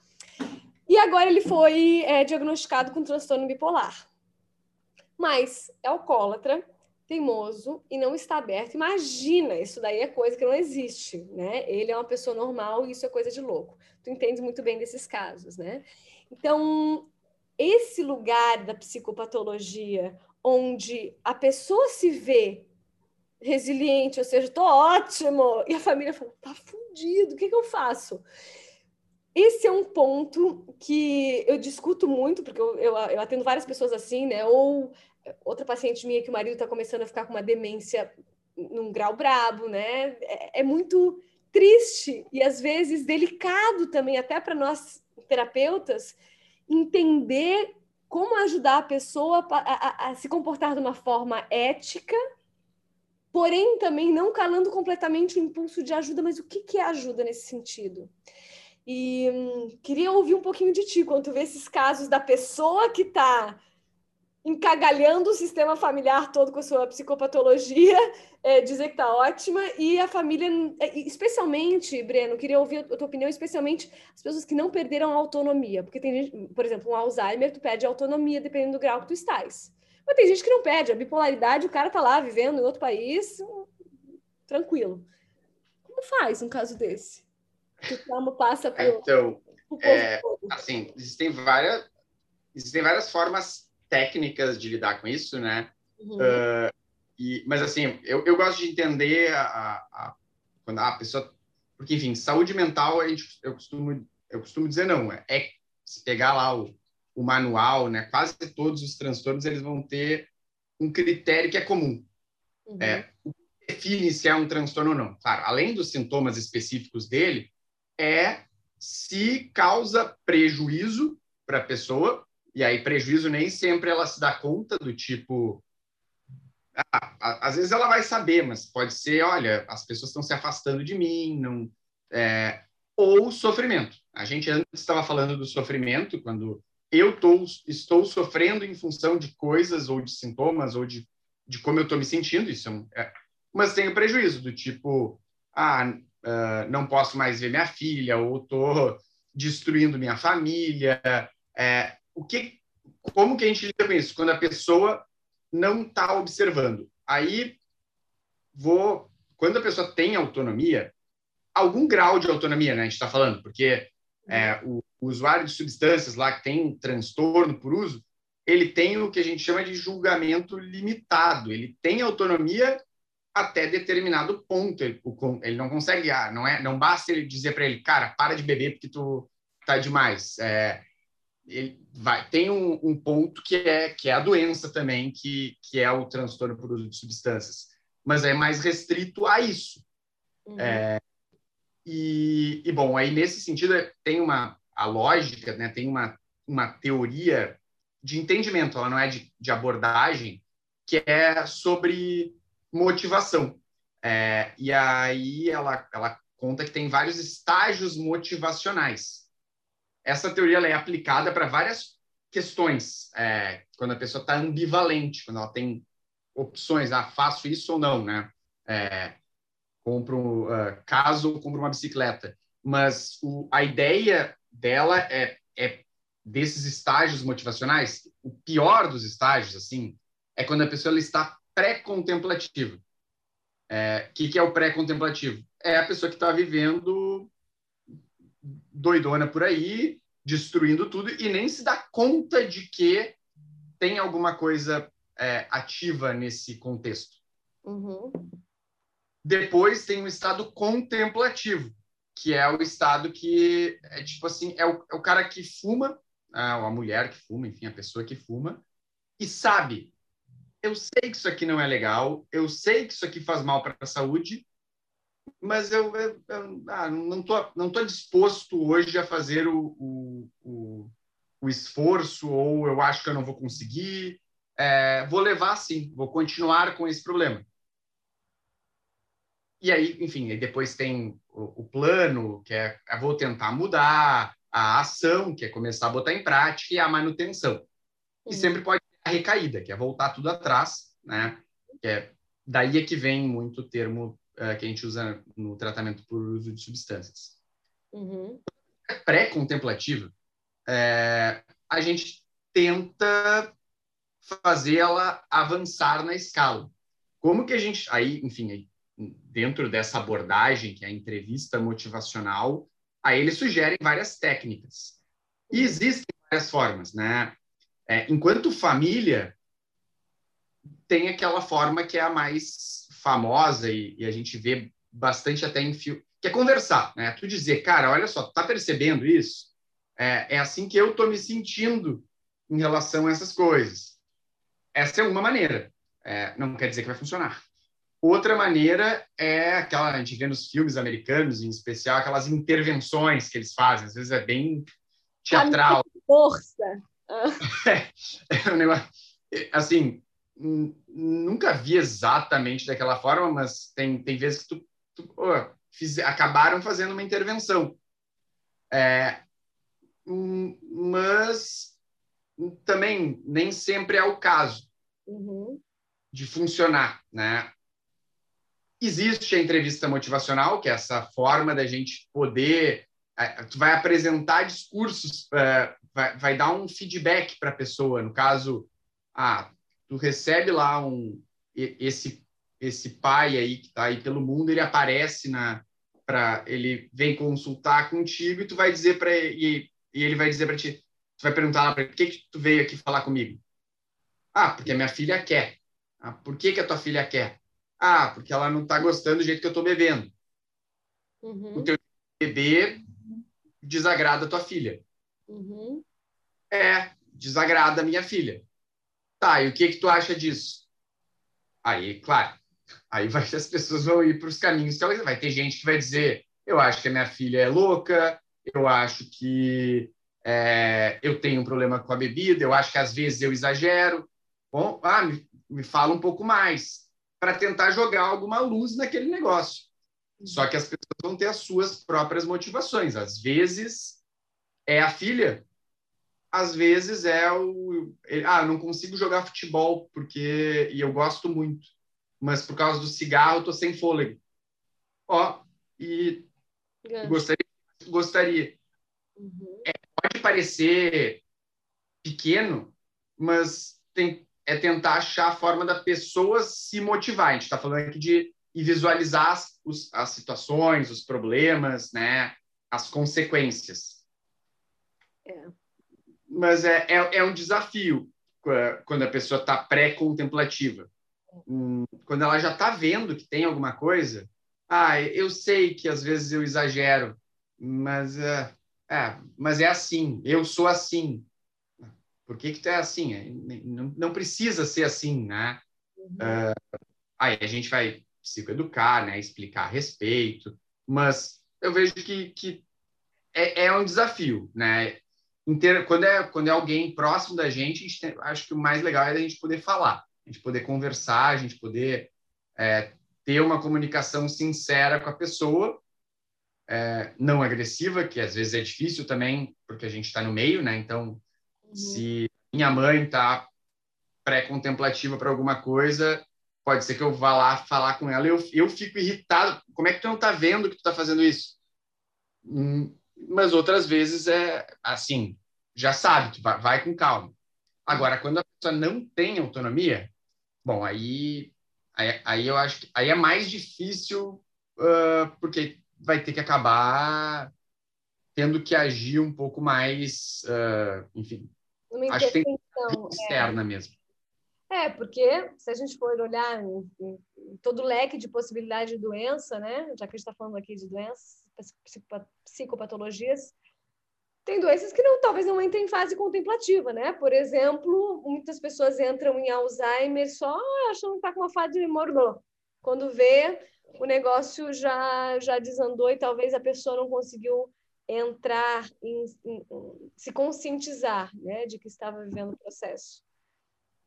E agora ele foi é, diagnosticado com transtorno bipolar. Mas é alcoólatra, teimoso e não está aberto. Imagina, isso daí é coisa que não existe, né? Ele é uma pessoa normal e isso é coisa de louco. Tu entende muito bem desses casos, né? Então, esse lugar da psicopatologia onde a pessoa se vê resiliente, ou seja, tô ótimo. E a família fala, tá fudido, o que, que eu faço? Esse é um ponto que eu discuto muito, porque eu, eu, eu atendo várias pessoas assim, né? Ou outra paciente minha que o marido está começando a ficar com uma demência num grau brabo, né? É, é muito triste e às vezes delicado também, até para nós terapeutas, entender como ajudar a pessoa a, a, a se comportar de uma forma ética porém também não calando completamente o impulso de ajuda, mas o que, é ajuda nesse sentido? E hum, queria ouvir um pouquinho de ti, quando tu vê esses casos da pessoa que está encagalhando o sistema familiar todo com a sua psicopatologia, é, dizer que está ótima, e a família, é, especialmente, Breno, queria ouvir a tua opinião, especialmente as pessoas que não perderam a autonomia, porque tem gente, por exemplo, um Alzheimer, tu perde autonomia dependendo do grau que tu estás. Mas tem gente que não perde, a bipolaridade, o cara tá lá vivendo em outro país, tranquilo. Como faz um caso desse? Que o trauma passa por... Então, é, assim, existem várias, existem várias formas técnicas de lidar com isso, né? Uhum. Uh, e, mas assim, eu, eu gosto de entender a, a, quando a pessoa, porque enfim, saúde mental a gente, eu costumo eu costumo dizer não, é, é se pegar lá o, o manual, né? Quase todos os transtornos eles vão ter um critério que é comum. Uhum. É, define se é um transtorno ou não. Claro, além dos sintomas específicos dele, é se causa prejuízo para a pessoa e aí, prejuízo nem sempre ela se dá conta do tipo. Ah, às vezes ela vai saber, mas pode ser: olha, as pessoas estão se afastando de mim, não. É, ou sofrimento. A gente antes estava falando do sofrimento, quando eu tô, estou sofrendo em função de coisas, ou de sintomas, ou de, de como eu estou me sentindo. Isso é, um, é, mas tem o prejuízo do tipo: ah, uh, não posso mais ver minha filha, ou estou destruindo minha família. É, o que, como que a gente lida com isso? Quando a pessoa não está observando. Aí, vou, quando a pessoa tem autonomia, algum grau de autonomia, né? A gente está falando, porque é, o, o, usuário de substâncias lá que tem transtorno por uso, ele tem o que a gente chama de julgamento limitado. Ele tem autonomia até determinado ponto. Ele, ele não consegue, ah, não é, não basta ele dizer para ele, cara, para de beber porque tu tá demais. É, ele vai tem um, um, ponto que é que é a doença também que que é o transtorno por uso de substâncias mas é mais restrito a isso uhum. é, e, e, bom aí nesse sentido é, tem uma a lógica né tem uma uma teoria de entendimento ela não é de, de abordagem que é sobre motivação é, e aí ela ela conta que tem vários estágios motivacionais essa teoria é aplicada para várias questões, é, quando a pessoa está ambivalente, quando ela tem opções, ah, faço isso ou não, né? É, compro, uh, caso compro uma bicicleta. Mas o, a ideia dela é, é desses estágios motivacionais, o pior dos estágios, assim, é quando a pessoa está pré-contemplativa. O é, que, que é o pré-contemplativo? É a pessoa que está vivendo doidona por aí, destruindo tudo e nem se dá conta de que tem alguma coisa é, ativa nesse contexto. Uhum. Depois tem o estado contemplativo, que é o estado que é tipo assim, é o, é o cara que fuma, a, a mulher que fuma, enfim, a pessoa que fuma, e sabe, eu sei que isso aqui não é legal, eu sei que isso aqui faz mal para a saúde, mas eu, eu, eu ah, não estou não tô disposto hoje a fazer o, o, o, o, esforço, ou eu acho que eu não vou conseguir. É, vou levar sim, vou continuar com esse problema. E aí, enfim, aí depois tem o, o plano, que é, é vou tentar mudar, a ação, que é começar a botar em prática, e a manutenção. E sempre pode ter a recaída, que é voltar tudo atrás, né? Que é, daí é que vem muito o termo uh, que a gente usa no tratamento por uso de substâncias. Uhum. Pré-contemplativa, é, a gente tenta fazer ela avançar na escala. Como que a gente, aí, enfim, aí, dentro dessa abordagem, que é a entrevista motivacional, aí eles sugerem várias técnicas. E existem várias formas, né? É, enquanto família, tem aquela forma que é a mais famosa e, e, a gente vê bastante até em filme, que é conversar, né? Tu dizer, cara, olha só, tá percebendo isso? É, é assim que eu tô me sentindo em relação a essas coisas. Essa é uma maneira. É, não quer dizer que vai funcionar. Outra maneira é aquela, a gente vê nos filmes americanos, em especial, aquelas intervenções que eles fazem. Às vezes é bem teatral. Força! é, é um negócio... Assim, nunca vi exatamente daquela forma, mas tem, tem vezes que tu, tu oh, fiz, acabaram fazendo uma intervenção. É, mas também nem sempre é o caso Uhum. de funcionar, né? Existe a entrevista motivacional, que é essa forma da gente poder, eh, tu vai apresentar discursos, eh, vai, vai dar um feedback para a pessoa. No caso, ah, tu recebe lá um e- esse esse pai aí que está aí pelo mundo, ele aparece na para ele vem consultar contigo e tu vai dizer para ele e ele vai dizer para ti, tu vai perguntar lá para por que que tu veio aqui falar comigo? Ah, porque a minha filha quer. Ah, por que que a tua filha quer? Ah, porque ela não está gostando do jeito que eu estou bebendo. Uhum. Beber desagrada a tua filha. Uhum. É, desagrada a minha filha. Tá, e o que que tu acha disso? Aí, claro, aí vai, as pessoas vão ir para os caminhos que elas... Vai ter gente que vai dizer, eu acho que a minha filha é louca, eu acho que é, eu tenho um problema com a bebida, eu acho que às vezes eu exagero. Bom, ah, me, me fala um pouco mais, para tentar jogar alguma luz naquele negócio. Só que as pessoas vão ter as suas próprias motivações. Às vezes é a filha, às vezes é o. Ah, não consigo jogar futebol porque. E eu gosto muito, mas por causa do cigarro eu tô sem fôlego. Ó, e gostaria. gostaria. Uhum. Pode parecer pequeno, mas tem, é tentar achar a forma da pessoa se motivar. A gente está falando aqui de e visualizar as, os, as situações, os problemas, né, as consequências. É. Mas é, é, é um desafio qua- quando a pessoa está pré-contemplativa. Hum, Quando ela já está vendo que tem alguma coisa, ah, eu sei que às vezes eu exagero, mas é, é, mas é assim, eu sou assim. Por que que tu é assim? É, Não, não precisa ser assim, né? Uhum. Aí a gente vai psicoeducar, né? Explicar a respeito, mas eu vejo que, que é, é um desafio, né? Inter- Quando é, quando é alguém próximo da gente, a gente tem- acho que o mais legal é a gente poder falar, a gente poder conversar, a gente poder é, ter uma comunicação sincera com a pessoa, é, não agressiva, que às vezes é difícil também, porque a gente está no meio, né? Então, Uhum. se minha mãe está pré-contemplativa para alguma coisa, pode ser que eu vá lá falar com ela e eu, eu fico irritado. Como é que tu não está vendo que tu está fazendo isso? Hum, mas outras vezes é assim, já sabe, tu vai, vai com calma. Agora, quando a pessoa não tem autonomia, bom, aí, aí, aí eu acho que aí é mais difícil, ah, porque vai ter que acabar tendo que agir um pouco mais, ah, enfim, Uma acho que tem intervenção. externa mesmo. É, porque se a gente for olhar em, em- em todo o leque de possibilidade de doença, né? Já que a gente está falando aqui de doenças, psicopa- psicopatologias, tem doenças que não, talvez não entrem em fase contemplativa, né? Por exemplo, muitas pessoas entram em Alzheimer só achando que está com uma fase morno. Quando vê, o negócio já, já desandou e talvez a pessoa não conseguiu entrar em, em- em- se conscientizar, né, de que estava vivendo o processo.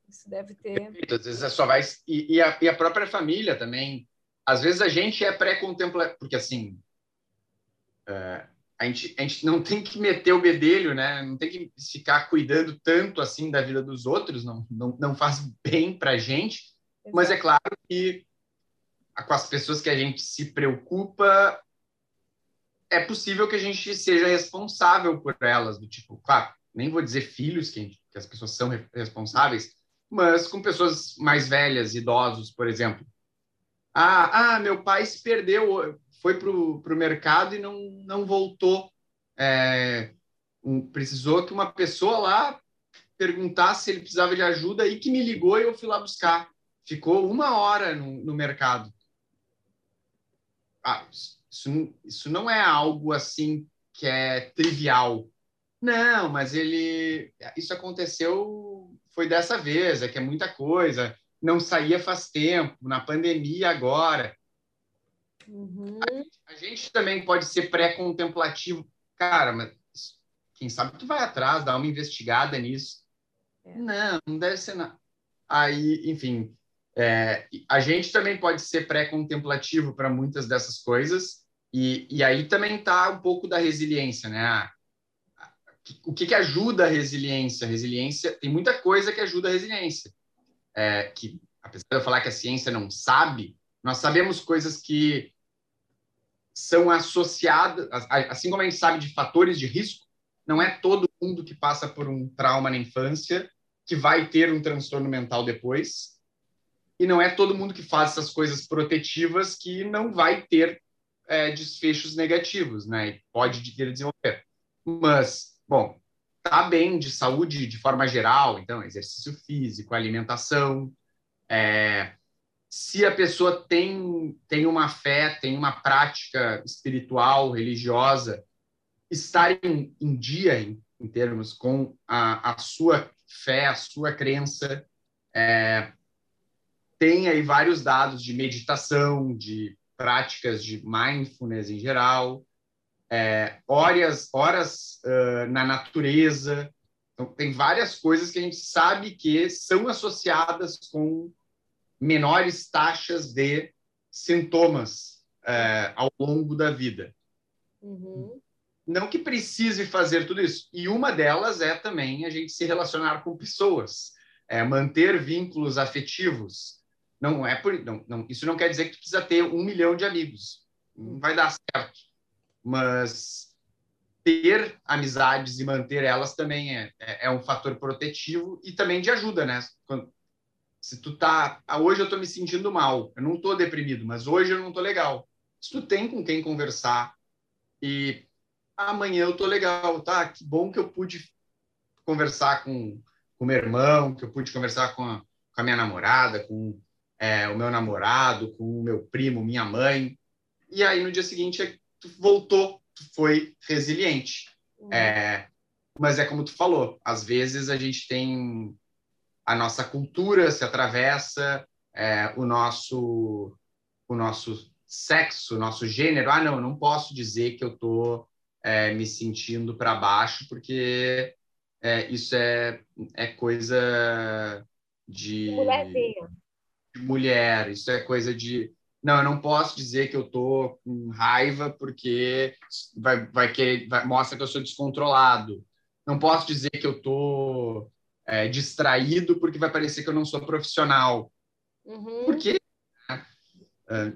Isso deve ter. Às vezes é só vai. E, e, a, e a própria família também. Às vezes a gente é pré-contemplativo, porque assim. é, a, gente, a gente não tem que meter o bedelho, né? Não tem que ficar cuidando tanto assim da vida dos outros, não, não, não faz bem para a gente. Mas é claro que com as pessoas que a gente se preocupa, é possível que a gente seja responsável por elas, do tipo, claro, nem vou dizer filhos, que, que as pessoas são re- responsáveis, mas com pessoas mais velhas, idosos, por exemplo. Ah, ah meu pai se perdeu, foi para o mercado e não, não voltou. É, um- precisou que uma pessoa lá perguntasse se ele precisava de ajuda e que me ligou e eu fui lá buscar. Ficou uma hora no, no mercado. Ah, isso, isso não é algo assim que é trivial. Não, mas ele. Isso aconteceu, foi dessa vez, é que é muita coisa. Não saía faz tempo, na pandemia agora. Uhum. A gente também pode ser pré-contemplativo. Cara, mas quem sabe tu vai atrás, dá uma investigada nisso. É. Não, não deve ser nada. Aí, enfim, é, a gente também pode ser pré-contemplativo para muitas dessas coisas, e, e aí também tá um pouco da resiliência, né? Ah, o que, que ajuda a resiliência? Resiliência tem muita coisa que ajuda a resiliência. É, que apesar de eu falar que a ciência não sabe, nós sabemos coisas que são associadas, assim como a gente sabe de fatores de risco, não é todo mundo que passa por um trauma na infância que vai ter um transtorno mental depois, e não é todo mundo que faz essas coisas protetivas que não vai ter é, desfechos negativos, né? Pode vir desenvolver. Mas, bom, tá bem de saúde de forma geral, então exercício físico, alimentação, é, se a pessoa tem, tem uma fé, tem uma prática espiritual, religiosa, estar em, em dia, em, em, termos com a, a, sua fé, a sua crença, é, tem aí vários dados de meditação, de práticas de mindfulness em geral, é, horas, horas uh, na natureza. Então, tem várias coisas que a gente sabe que são associadas com menores taxas de sintomas é, ao longo da vida. Uhum. Não que precise fazer tudo isso. E uma delas é também a gente se relacionar com pessoas, é, manter vínculos afetivos. Não é por, não, não, isso não quer dizer que tu precisa ter um milhão de amigos. Não vai dar certo. Mas ter amizades e manter elas também é, é, é um fator protetivo e também de ajuda, né? Quando, se tu tá, ah, hoje eu tô me sentindo mal, eu não tô deprimido, mas hoje eu não tô legal. Se tu tem com quem conversar e amanhã eu tô legal, tá? Que bom que eu pude conversar com o meu irmão, que eu pude conversar com a, com a minha namorada, com é, o meu namorado, com o meu primo, minha mãe. E aí no dia seguinte tu voltou, tu foi resiliente. Uhum. É, mas é como tu falou, às vezes a gente tem a nossa cultura se atravessa, é, o nosso o nosso sexo, o nosso gênero. Ah, não, não posso dizer que eu estou é, me sentindo para baixo, porque é, isso é, é coisa de, de mulher, isso é coisa de. Não, eu não posso dizer que eu estou com raiva porque vai, vai que vai, mostra que eu sou descontrolado. Não posso dizer que eu estou é, distraído porque vai parecer que eu não sou profissional. Uhum. Porque. Né? É,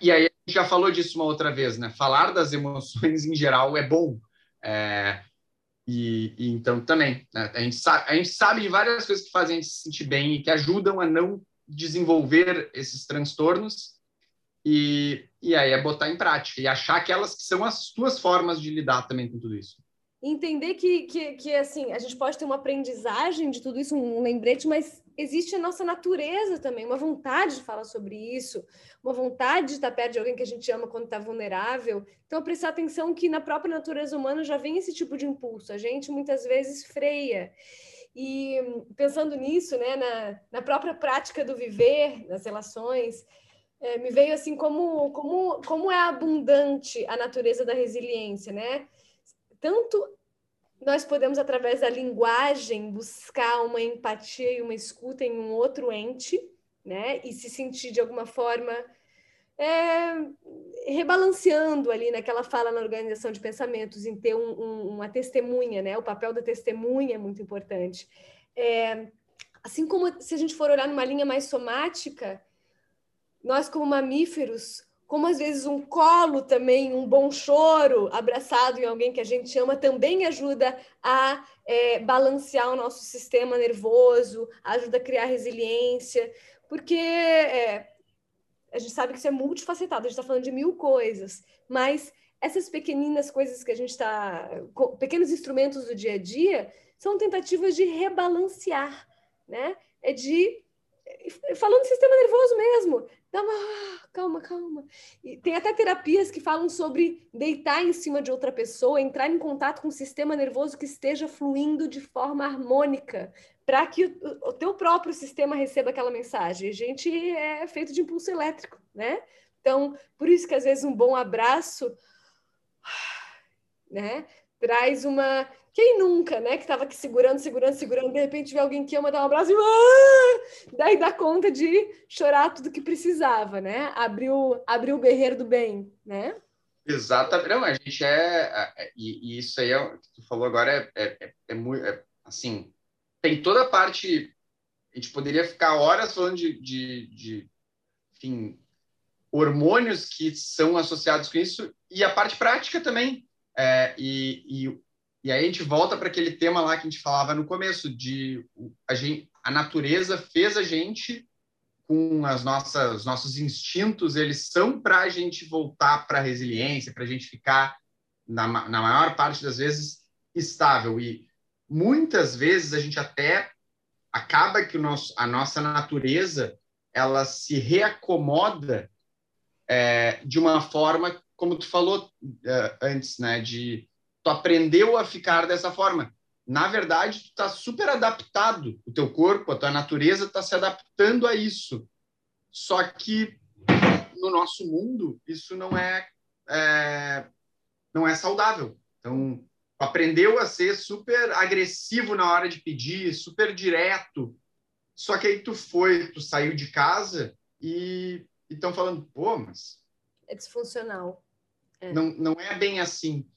e aí, a gente já falou disso uma outra vez, né? Falar das emoções em geral é bom. É, e, e, então também, né? a, gente sabe, a gente sabe de várias coisas que fazem a gente se sentir bem e que ajudam a não desenvolver esses transtornos. E, e aí é botar em prática e achar aquelas que são as tuas formas de lidar também com tudo isso entender que, que, que, assim, a gente pode ter uma aprendizagem de tudo isso, um lembrete, mas existe a nossa natureza também, uma vontade de falar sobre isso, uma vontade de estar perto de alguém que a gente ama quando está vulnerável. Então, prestar atenção que na própria natureza humana já vem esse tipo de impulso, a gente muitas vezes freia. E pensando nisso, né, na, na própria prática do viver, nas relações, é, me veio assim como, como, como é abundante a natureza da resiliência, né? tanto nós podemos, através da linguagem, buscar uma empatia e uma escuta em um outro ente, né? E se sentir de alguma forma é, rebalanceando ali naquela fala na organização de pensamentos, em ter um, um, uma testemunha, né? O papel da testemunha é muito importante. É, assim como se a gente for olhar numa linha mais somática, nós como mamíferos como às vezes um colo também, um bom choro abraçado em alguém que a gente ama também ajuda a é, balancear o nosso sistema nervoso, ajuda a criar resiliência, porque é, a gente sabe que isso é multifacetado, a gente está falando de mil coisas, mas essas pequeninas coisas que a gente está, pequenos instrumentos do dia a dia, são tentativas de rebalancear, né? É de falando do sistema nervoso mesmo, ah, calma, calma. E tem até terapias que falam sobre deitar em cima de outra pessoa, entrar em contato com o sistema nervoso que esteja fluindo de forma harmônica, para que o, o teu próprio sistema receba aquela mensagem. A gente é feito de impulso elétrico, né? Então, por isso que às vezes um bom abraço, né, traz uma quem nunca, né? Que estava aqui segurando, segurando, segurando, de repente vê alguém que ama dar um abraço e ah! daí dá conta de chorar tudo que precisava, né? Abriu, abriu o berreiro do bem, né? Exatamente. Não, a gente é, é, é. E, isso aí é o que tu falou agora é, é, é, é muito. É, assim, tem toda a parte. A gente poderia ficar horas falando de, de, de enfim, hormônios que são associados com isso e a parte prática também. É, e, e, e aí a gente volta para aquele tema lá que a gente falava no começo, de a, gente, a natureza fez a gente com as nossas os nossos instintos, eles são para a gente voltar para a resiliência, para a gente ficar, na, na maior parte das vezes, estável. E muitas vezes a gente até acaba que o nosso, a nossa natureza ela se reacomoda é, de uma forma, como tu falou uh, antes, né? De tu aprendeu a ficar dessa forma. Na verdade, tu está super adaptado. O teu corpo, a tua natureza está se adaptando a isso. Só que no nosso mundo isso não é, é não é saudável. Então aprendeu a ser super agressivo na hora de pedir, super direto. Só que aí tu foi, tu saiu de casa e estão falando, pô, mas. É disfuncional. É. Não, não é bem assim.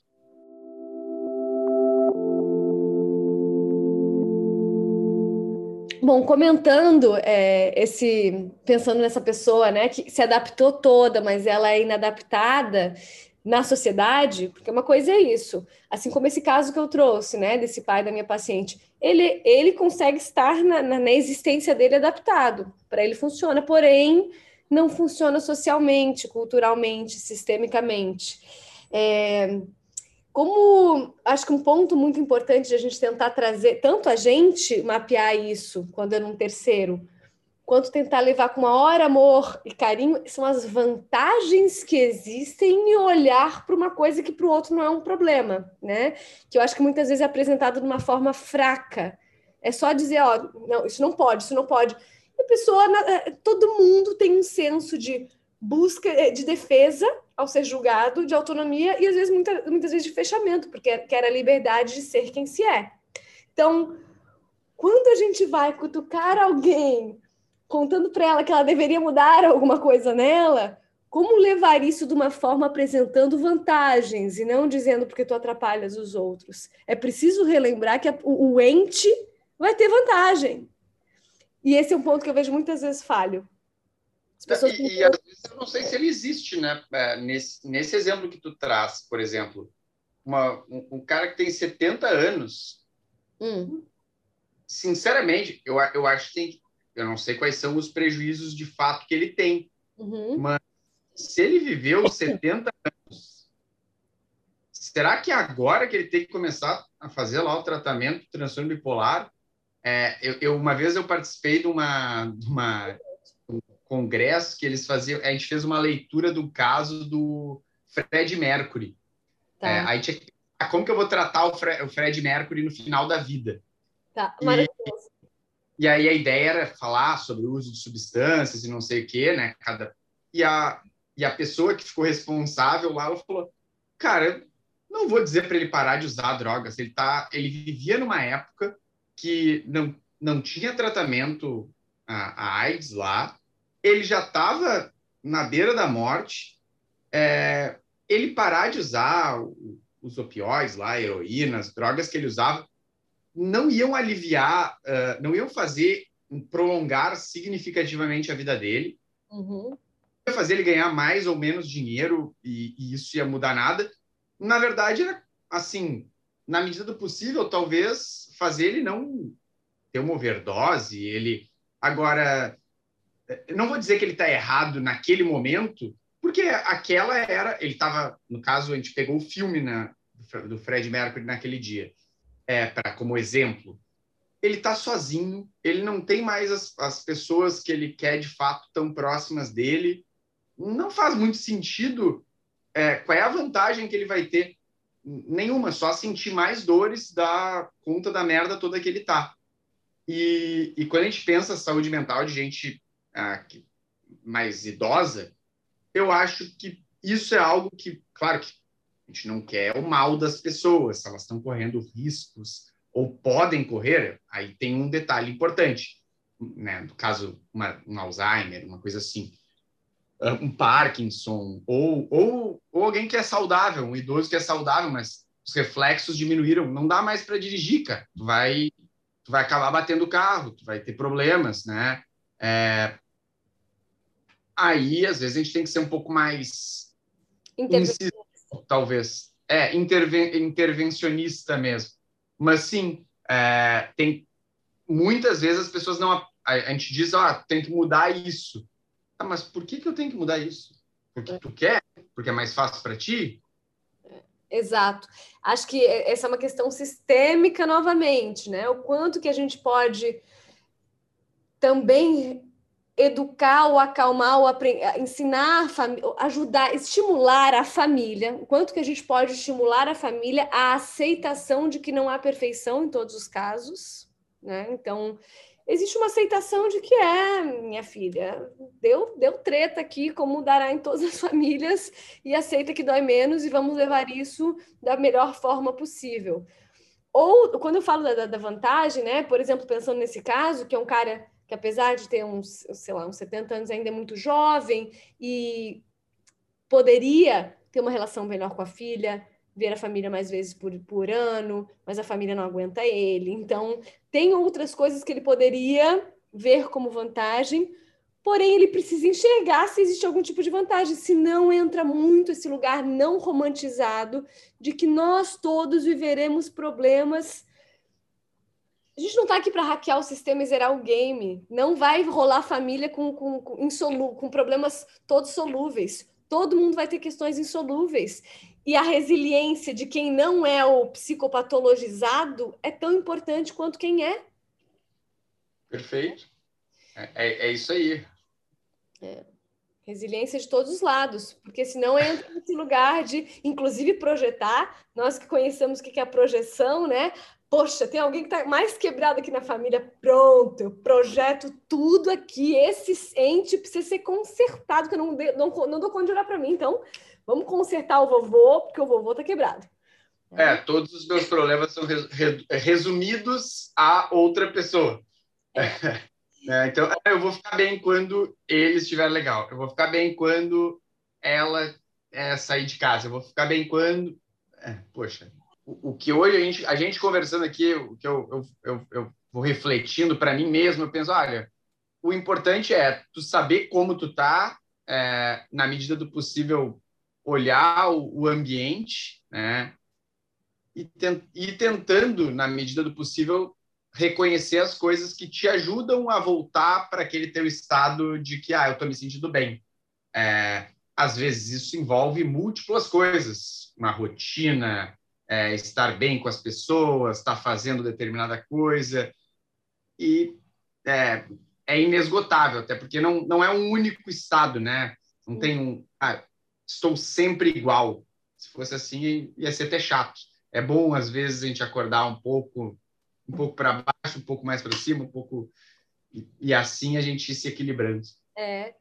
Bom, comentando é, esse, pensando nessa pessoa, né, que se adaptou toda, mas ela é inadaptada, na sociedade, porque uma coisa é isso, assim como esse caso que eu trouxe, né, desse pai da minha paciente, ele, ele consegue estar na, na, na existência dele adaptado, para ele funciona, porém não funciona socialmente, culturalmente, sistemicamente. É, como acho que um ponto muito importante de a gente tentar trazer, tanto a gente mapear isso quando é num terceiro, quanto tentar levar com maior amor e carinho, são as vantagens que existem em olhar para uma coisa que para o outro não é um problema, né? Que eu acho que muitas vezes é apresentado de uma forma fraca. É só dizer, ó, não, isso não pode, isso não pode. E a pessoa, eh, todo mundo tem um senso de busca, eh, de defesa ao ser julgado, de autonomia e às vezes, muita, muitas vezes de fechamento, porque quer a liberdade de ser quem se é. Então, quando a gente vai cutucar alguém contando para ela que ela deveria mudar alguma coisa nela, como levar isso de uma forma apresentando vantagens e não dizendo porque tu atrapalhas os outros? É preciso relembrar que o ente vai ter vantagem. E esse é um ponto que eu vejo muitas vezes falho. Pessoas... E, e, às vezes eu não sei se ele existe, né? É, nesse, nesse exemplo que tu traz, por exemplo, uma, um, um cara que tem 70 anos, hum. sinceramente, eu, eu acho que tem, eu não sei quais são os prejuízos de fato que ele tem. Uhum. Mas se ele viveu 70 anos, será que agora que ele tem que começar a fazer lá o tratamento de transtorno bipolar? É, eu, eu, uma vez eu participei de uma, de uma um congresso que eles faziam, a gente fez uma leitura do caso do Fred Mercury. Tá. É, aí tinha que como que eu vou tratar o, Fre o Fred Mercury no final da vida? Tá, maravilhoso. E aí a ideia era falar sobre o uso de substâncias e não sei o quê, né? Cada... E, a, e a pessoa que ficou responsável lá, ela falou, cara, não vou dizer para ele parar de usar drogas. Ele, tá, ele vivia numa época que não, não tinha tratamento a, a AIDS lá, ele já estava na beira da morte. É, ele parar de usar os opioides lá, heroína, as drogas que ele usava, não iam aliviar, uh, não iam fazer prolongar significativamente a vida dele. Uhum. Ia fazer ele ganhar mais ou menos dinheiro e, e, isso ia mudar nada. Na verdade, era assim, na medida do possível, talvez fazer ele não ter uma overdose. Ele agora, não vou dizer que ele está errado naquele momento, porque aquela era, ele estava, no caso, a gente pegou o filme na, do Fred Mercury naquele dia é, para como exemplo, ele está sozinho, ele não tem mais as, as pessoas que ele quer de fato tão próximas dele. Não faz muito sentido. É, qual é a vantagem que ele vai ter? Nenhuma, só sentir mais dores da conta da merda toda que ele tá. E, e quando a gente pensa saúde mental de gente mais idosa, eu acho que isso é algo que, claro que a gente não quer o mal das pessoas, elas estão correndo riscos ou podem correr, aí tem um detalhe importante, né? No caso, uma, um Alzheimer, uma coisa assim. um Parkinson, ou, ou, ou alguém que é saudável, um idoso que é saudável, mas os reflexos diminuíram, não dá mais para dirigir, cara. Tu vai, tu vai acabar batendo o carro, tu vai ter problemas, né? É... Aí, às vezes, a gente tem que ser um pouco mais incisivo, talvez. É, interven intervencionista mesmo. Mas, sim, é, tem muitas vezes as pessoas não... A, a gente diz, ó, oh, tem que mudar isso. Ah, mas por que, que eu tenho que mudar isso? Porque tu quer? Porque é mais fácil para ti? Exato. Acho que essa é uma questão sistêmica novamente, né? O quanto que a gente pode também educar ou acalmar ou ensinar, ajudar, estimular a família, o quanto que a gente pode estimular a família a aceitação de que não há perfeição em todos os casos, né? Então, existe uma aceitação de que é, minha filha, deu, deu treta aqui, como dará em todas as famílias, e aceita que dói menos e vamos levar isso da melhor forma possível. Ou, quando eu falo da, da vantagem, né, por exemplo, pensando nesse caso, que é um cara que apesar de ter uns, sei lá, uns 70 anos ainda é muito jovem e poderia ter uma relação melhor com a filha, ver a família mais vezes por, por ano, mas a família não aguenta ele. Então, tem outras coisas que ele poderia ver como vantagem, porém ele precisa enxergar se existe algum tipo de vantagem, senão entra muito esse lugar não romantizado de que nós todos viveremos problemas. A gente não está aqui para hackear o sistema e zerar o game. Não vai rolar família com, com, com, insolu com problemas todos solúveis. Todo mundo vai ter questões insolúveis. E a resiliência de quem não é o psicopatologizado é tão importante quanto quem é. Perfeito. É, é, é isso aí. É. Resiliência de todos os lados, porque senão entra nesse lugar de, inclusive, projetar. Nós que conhecemos o que é a projeção, né? Poxa, tem alguém que está mais quebrado aqui na família. Pronto, eu projeto tudo aqui. Esse ente precisa ser consertado, que eu não, não, não dou conta de olhar para mim. Então, Vamos consertar o vovô, porque o vovô tá quebrado. É, todos os meus problemas são resumidos a outra pessoa. É. É, então, eu vou ficar bem quando ele estiver legal. Eu vou ficar bem quando ela é, sair de casa. Eu vou ficar bem quando. É, poxa, o, que hoje a gente, a gente conversando aqui, o que eu, eu, eu, eu vou refletindo para mim mesmo, eu penso: olha, o importante é tu saber como tu tá, é, na medida do possível, olhar o, o ambiente, né? E, tent, e tentando, na medida do possível, reconhecer as coisas que te ajudam a voltar para aquele teu estado de que, ah, eu estou me sentindo bem. É, às vezes isso envolve múltiplas coisas, uma rotina, é, estar bem com as pessoas, estar fazendo determinada coisa, e é, é, inesgotável, até porque não, não é um único estado, né? Não tem um... Ah, estou sempre igual. Se fosse assim, ia ser até chato. É bom, às vezes, a gente acordar um pouco, um pouco para baixo, um pouco mais para cima, um pouco. E, e, assim a gente ir se equilibrando. É,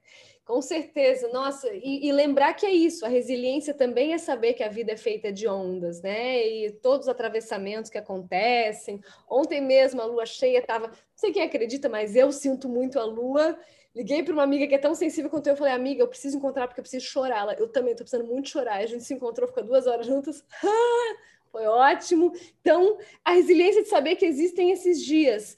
com certeza. Nossa, e, e, lembrar que é isso, a resiliência também é saber que a vida é feita de ondas, né? E todos os atravessamentos que acontecem. Ontem mesmo a lua cheia estava. Não sei quem acredita, mas eu sinto muito a lua Liguei para uma amiga que é tão sensível quanto eu. Falei, amiga, eu preciso encontrar porque eu preciso chorar. Ela, eu também estou precisando muito chorar. A gente se encontrou, ficou duas horas juntas. Foi ótimo. Então, a resiliência de saber que existem esses dias.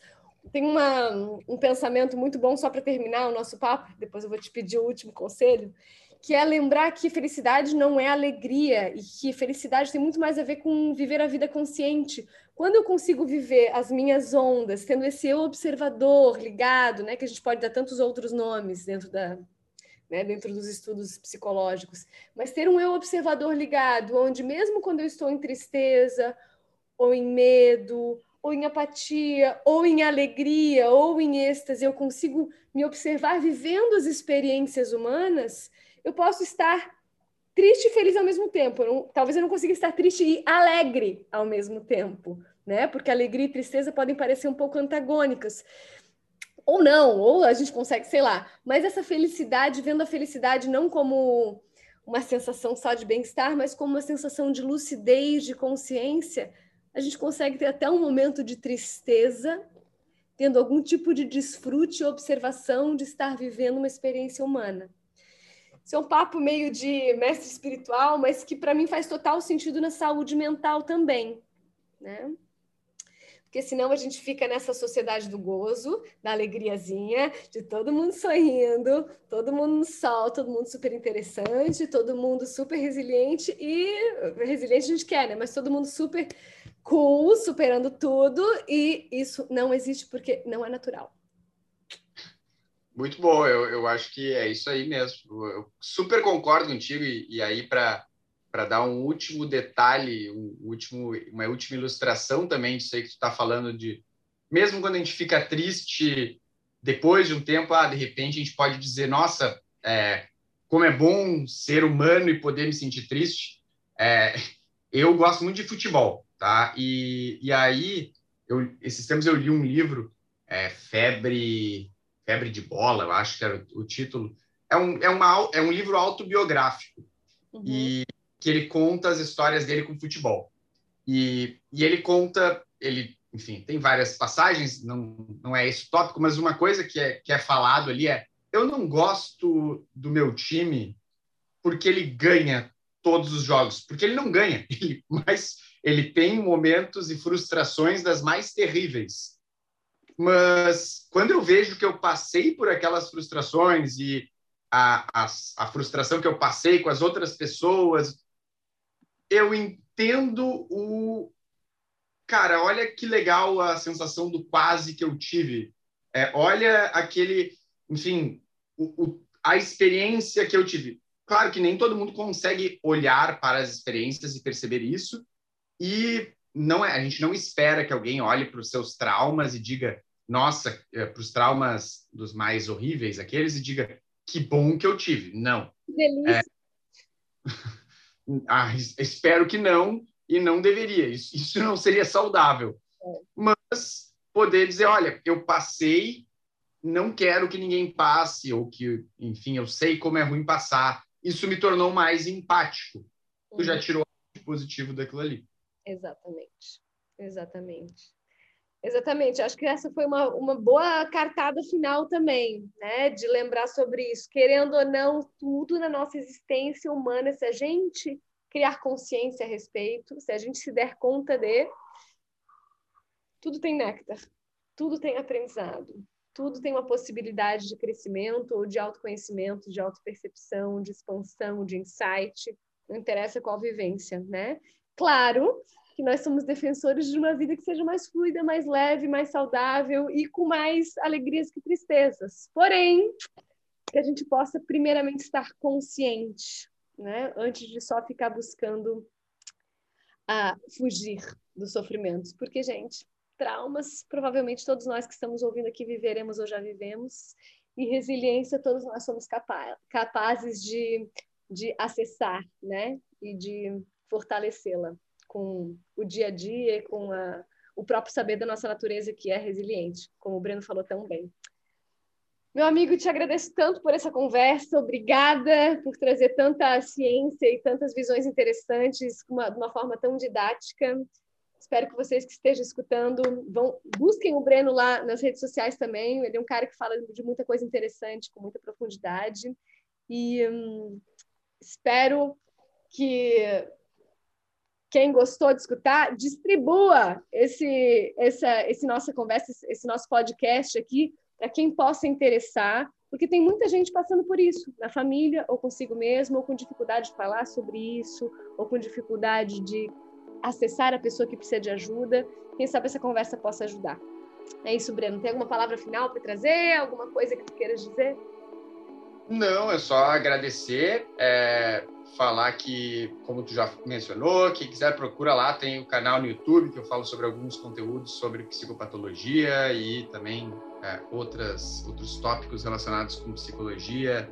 Tem uma, um pensamento muito bom, só para terminar o nosso papo, depois eu vou te pedir o último conselho, que é lembrar que felicidade não é alegria e que felicidade tem muito mais a ver com viver a vida consciente. Quando eu consigo viver as minhas ondas, tendo esse eu observador ligado, né, que a gente pode dar tantos outros nomes dentro da, né, dentro dos estudos psicológicos, mas ter um eu observador ligado, onde mesmo quando eu estou em tristeza, ou em medo, ou em apatia, ou em alegria, ou em êxtase, eu consigo me observar vivendo as experiências humanas, eu posso estar triste e feliz ao mesmo tempo. Eu não, talvez eu não consiga estar triste e alegre ao mesmo tempo, né? Porque alegria e tristeza podem parecer um pouco antagônicas. Ou não, ou a gente consegue, sei lá. Mas essa felicidade, vendo a felicidade não como uma sensação só de bem-estar, mas como uma sensação de lucidez, de consciência, a gente consegue ter até um momento de tristeza, tendo algum tipo de desfrute e observação de estar vivendo uma experiência humana. Isso é um papo meio de mestre espiritual, mas que para mim faz total sentido na saúde mental também, né? Porque senão a gente fica nessa sociedade do gozo, da alegriazinha, de todo mundo sorrindo, todo mundo no sol, todo mundo super interessante, todo mundo super resiliente e resiliente a gente quer, né? Mas todo mundo super cool, superando tudo e isso não existe porque não é natural. Muito bom, eu, eu acho que é isso aí mesmo. Eu super concordo contigo, e, e aí, para dar um último detalhe, um último, uma última ilustração também disso aí que tu está falando de. Mesmo quando a gente fica triste, depois de um tempo, ah, de repente a gente pode dizer: nossa, é, como é bom ser humano e poder me sentir triste. É, eu gosto muito de futebol, tá? E, e aí, eu, esses tempos eu li um livro, é, Febre Febre de Bola, eu acho que era o, título. É um, é, uma, é um livro autobiográfico uhum. e que ele conta as histórias dele com futebol. E, e ele conta, ele, enfim, tem várias passagens, não, não é esse tópico, mas uma coisa que é, que é falado ali é: eu não gosto do meu time porque ele ganha todos os jogos, porque ele não ganha, ele, mas ele tem momentos e frustrações das mais terríveis. Mas quando eu vejo que eu passei por aquelas frustrações e a, a, a frustração que eu passei com as outras pessoas, eu entendo o. Cara, olha que legal a sensação do quase que eu tive. É, olha aquele. Enfim, o, o, a experiência que eu tive. Claro que nem todo mundo consegue olhar para as experiências e perceber isso. E não é, a gente não espera que alguém olhe para os seus traumas e diga, nossa, é, para os traumas dos mais horríveis, aqueles, e diga que bom que eu tive. Não. Delícia. É... ah, espero que não, e não deveria. Isso, isso não seria saudável. É. Mas poder dizer, olha, eu passei, não quero que ninguém passe, ou que, enfim, eu sei como é ruim passar. Isso me tornou mais empático. Tu já uhum. tirou o positivo daquilo ali. Exatamente. Exatamente. Exatamente, acho que essa foi uma, uma boa cartada final também, né? De lembrar sobre isso. Querendo ou não, tudo na nossa existência humana, se a gente criar consciência a respeito, se a gente se der conta de, tudo tem néctar, tudo tem aprendizado, tudo tem uma possibilidade de crescimento ou de autoconhecimento, de autopercepção, de expansão, de insight, não interessa qual vivência, né? Claro que nós somos defensores de uma vida que seja mais fluida, mais leve, mais saudável e com mais alegrias que tristezas. Porém, que a gente possa primeiramente estar consciente, né, antes de só ficar buscando a fugir dos sofrimentos, porque gente, traumas, provavelmente todos nós que estamos ouvindo aqui viveremos ou já vivemos, e resiliência todos nós somos capa capazes de, de acessar, né, e de fortalecê-la com o dia a dia, com a, o próprio saber da nossa natureza que é resiliente, como o Breno falou tão bem. Meu amigo, te agradeço tanto por essa conversa, obrigada por trazer tanta ciência e tantas visões interessantes uma, de uma forma tão didática. Espero que vocês que estejam escutando vão busquem o Breno lá nas redes sociais também. Ele é um cara que fala de muita coisa interessante, com muita profundidade. E hum, espero que quem gostou de escutar, distribua esse, essa, esse nossa conversa, esse nosso podcast aqui para quem possa interessar, porque tem muita gente passando por isso, na família, ou consigo mesmo, ou com dificuldade de falar sobre isso, ou com dificuldade de acessar a pessoa que precisa de ajuda. Quem sabe essa conversa possa ajudar. É isso, Breno. Tem alguma palavra final para trazer? Alguma coisa que tu queiras dizer? Não, é só agradecer. É falar que, como tu já mencionou, quem quiser procura lá, tem o canal no YouTube que eu falo sobre alguns conteúdos sobre psicopatologia e também é, outras, outros tópicos relacionados com psicologia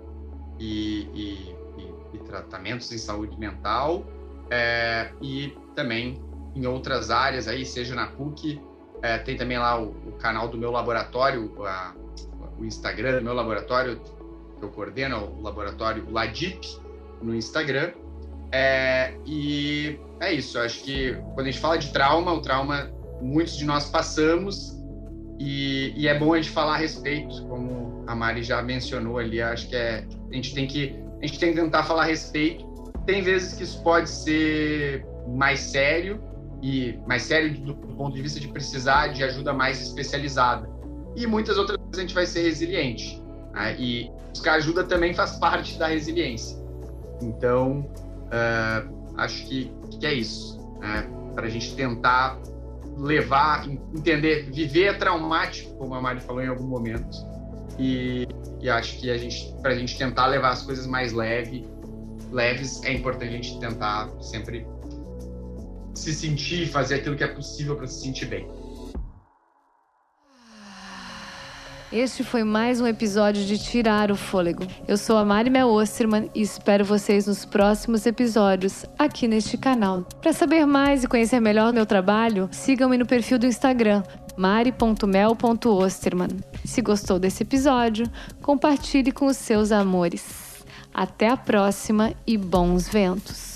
e, e, e, e tratamentos em saúde mental é, e também em outras áreas aí, seja na PUC, é, tem também lá o, o, canal do meu laboratório, a, o Instagram do meu laboratório, eu coordeno, o laboratório LADIP, no Instagram. É, e é isso, eu acho que quando a gente fala de trauma, o trauma muitos de nós passamos e, e, é bom a gente falar a respeito, como a Mari já mencionou ali, acho que é, a gente tem que a gente tem que tentar falar a respeito. Tem vezes que isso pode ser mais sério, e mais sério do ponto de vista de precisar de ajuda mais especializada. E muitas outras vezes a gente vai ser resiliente. Né? E buscar ajuda também faz parte da resiliência. Então, uh, acho que, que é isso. Né? Para a gente tentar levar, entender, viver é traumático, como a Mari falou em algum momento. E, e acho que a gente, para a gente tentar levar as coisas mais leve, leves, é importante a gente tentar sempre se sentir, fazer aquilo que é possível para se sentir bem. Este foi mais um episódio de Tirar o Fôlego. Eu sou a Mari Mel Osterman e espero vocês nos próximos episódios aqui neste canal. Para saber mais e conhecer melhor meu trabalho, sigam-me no perfil do Instagram mari.mel.osterman. Se gostou desse episódio, compartilhe com os seus amores. Até a próxima e bons ventos!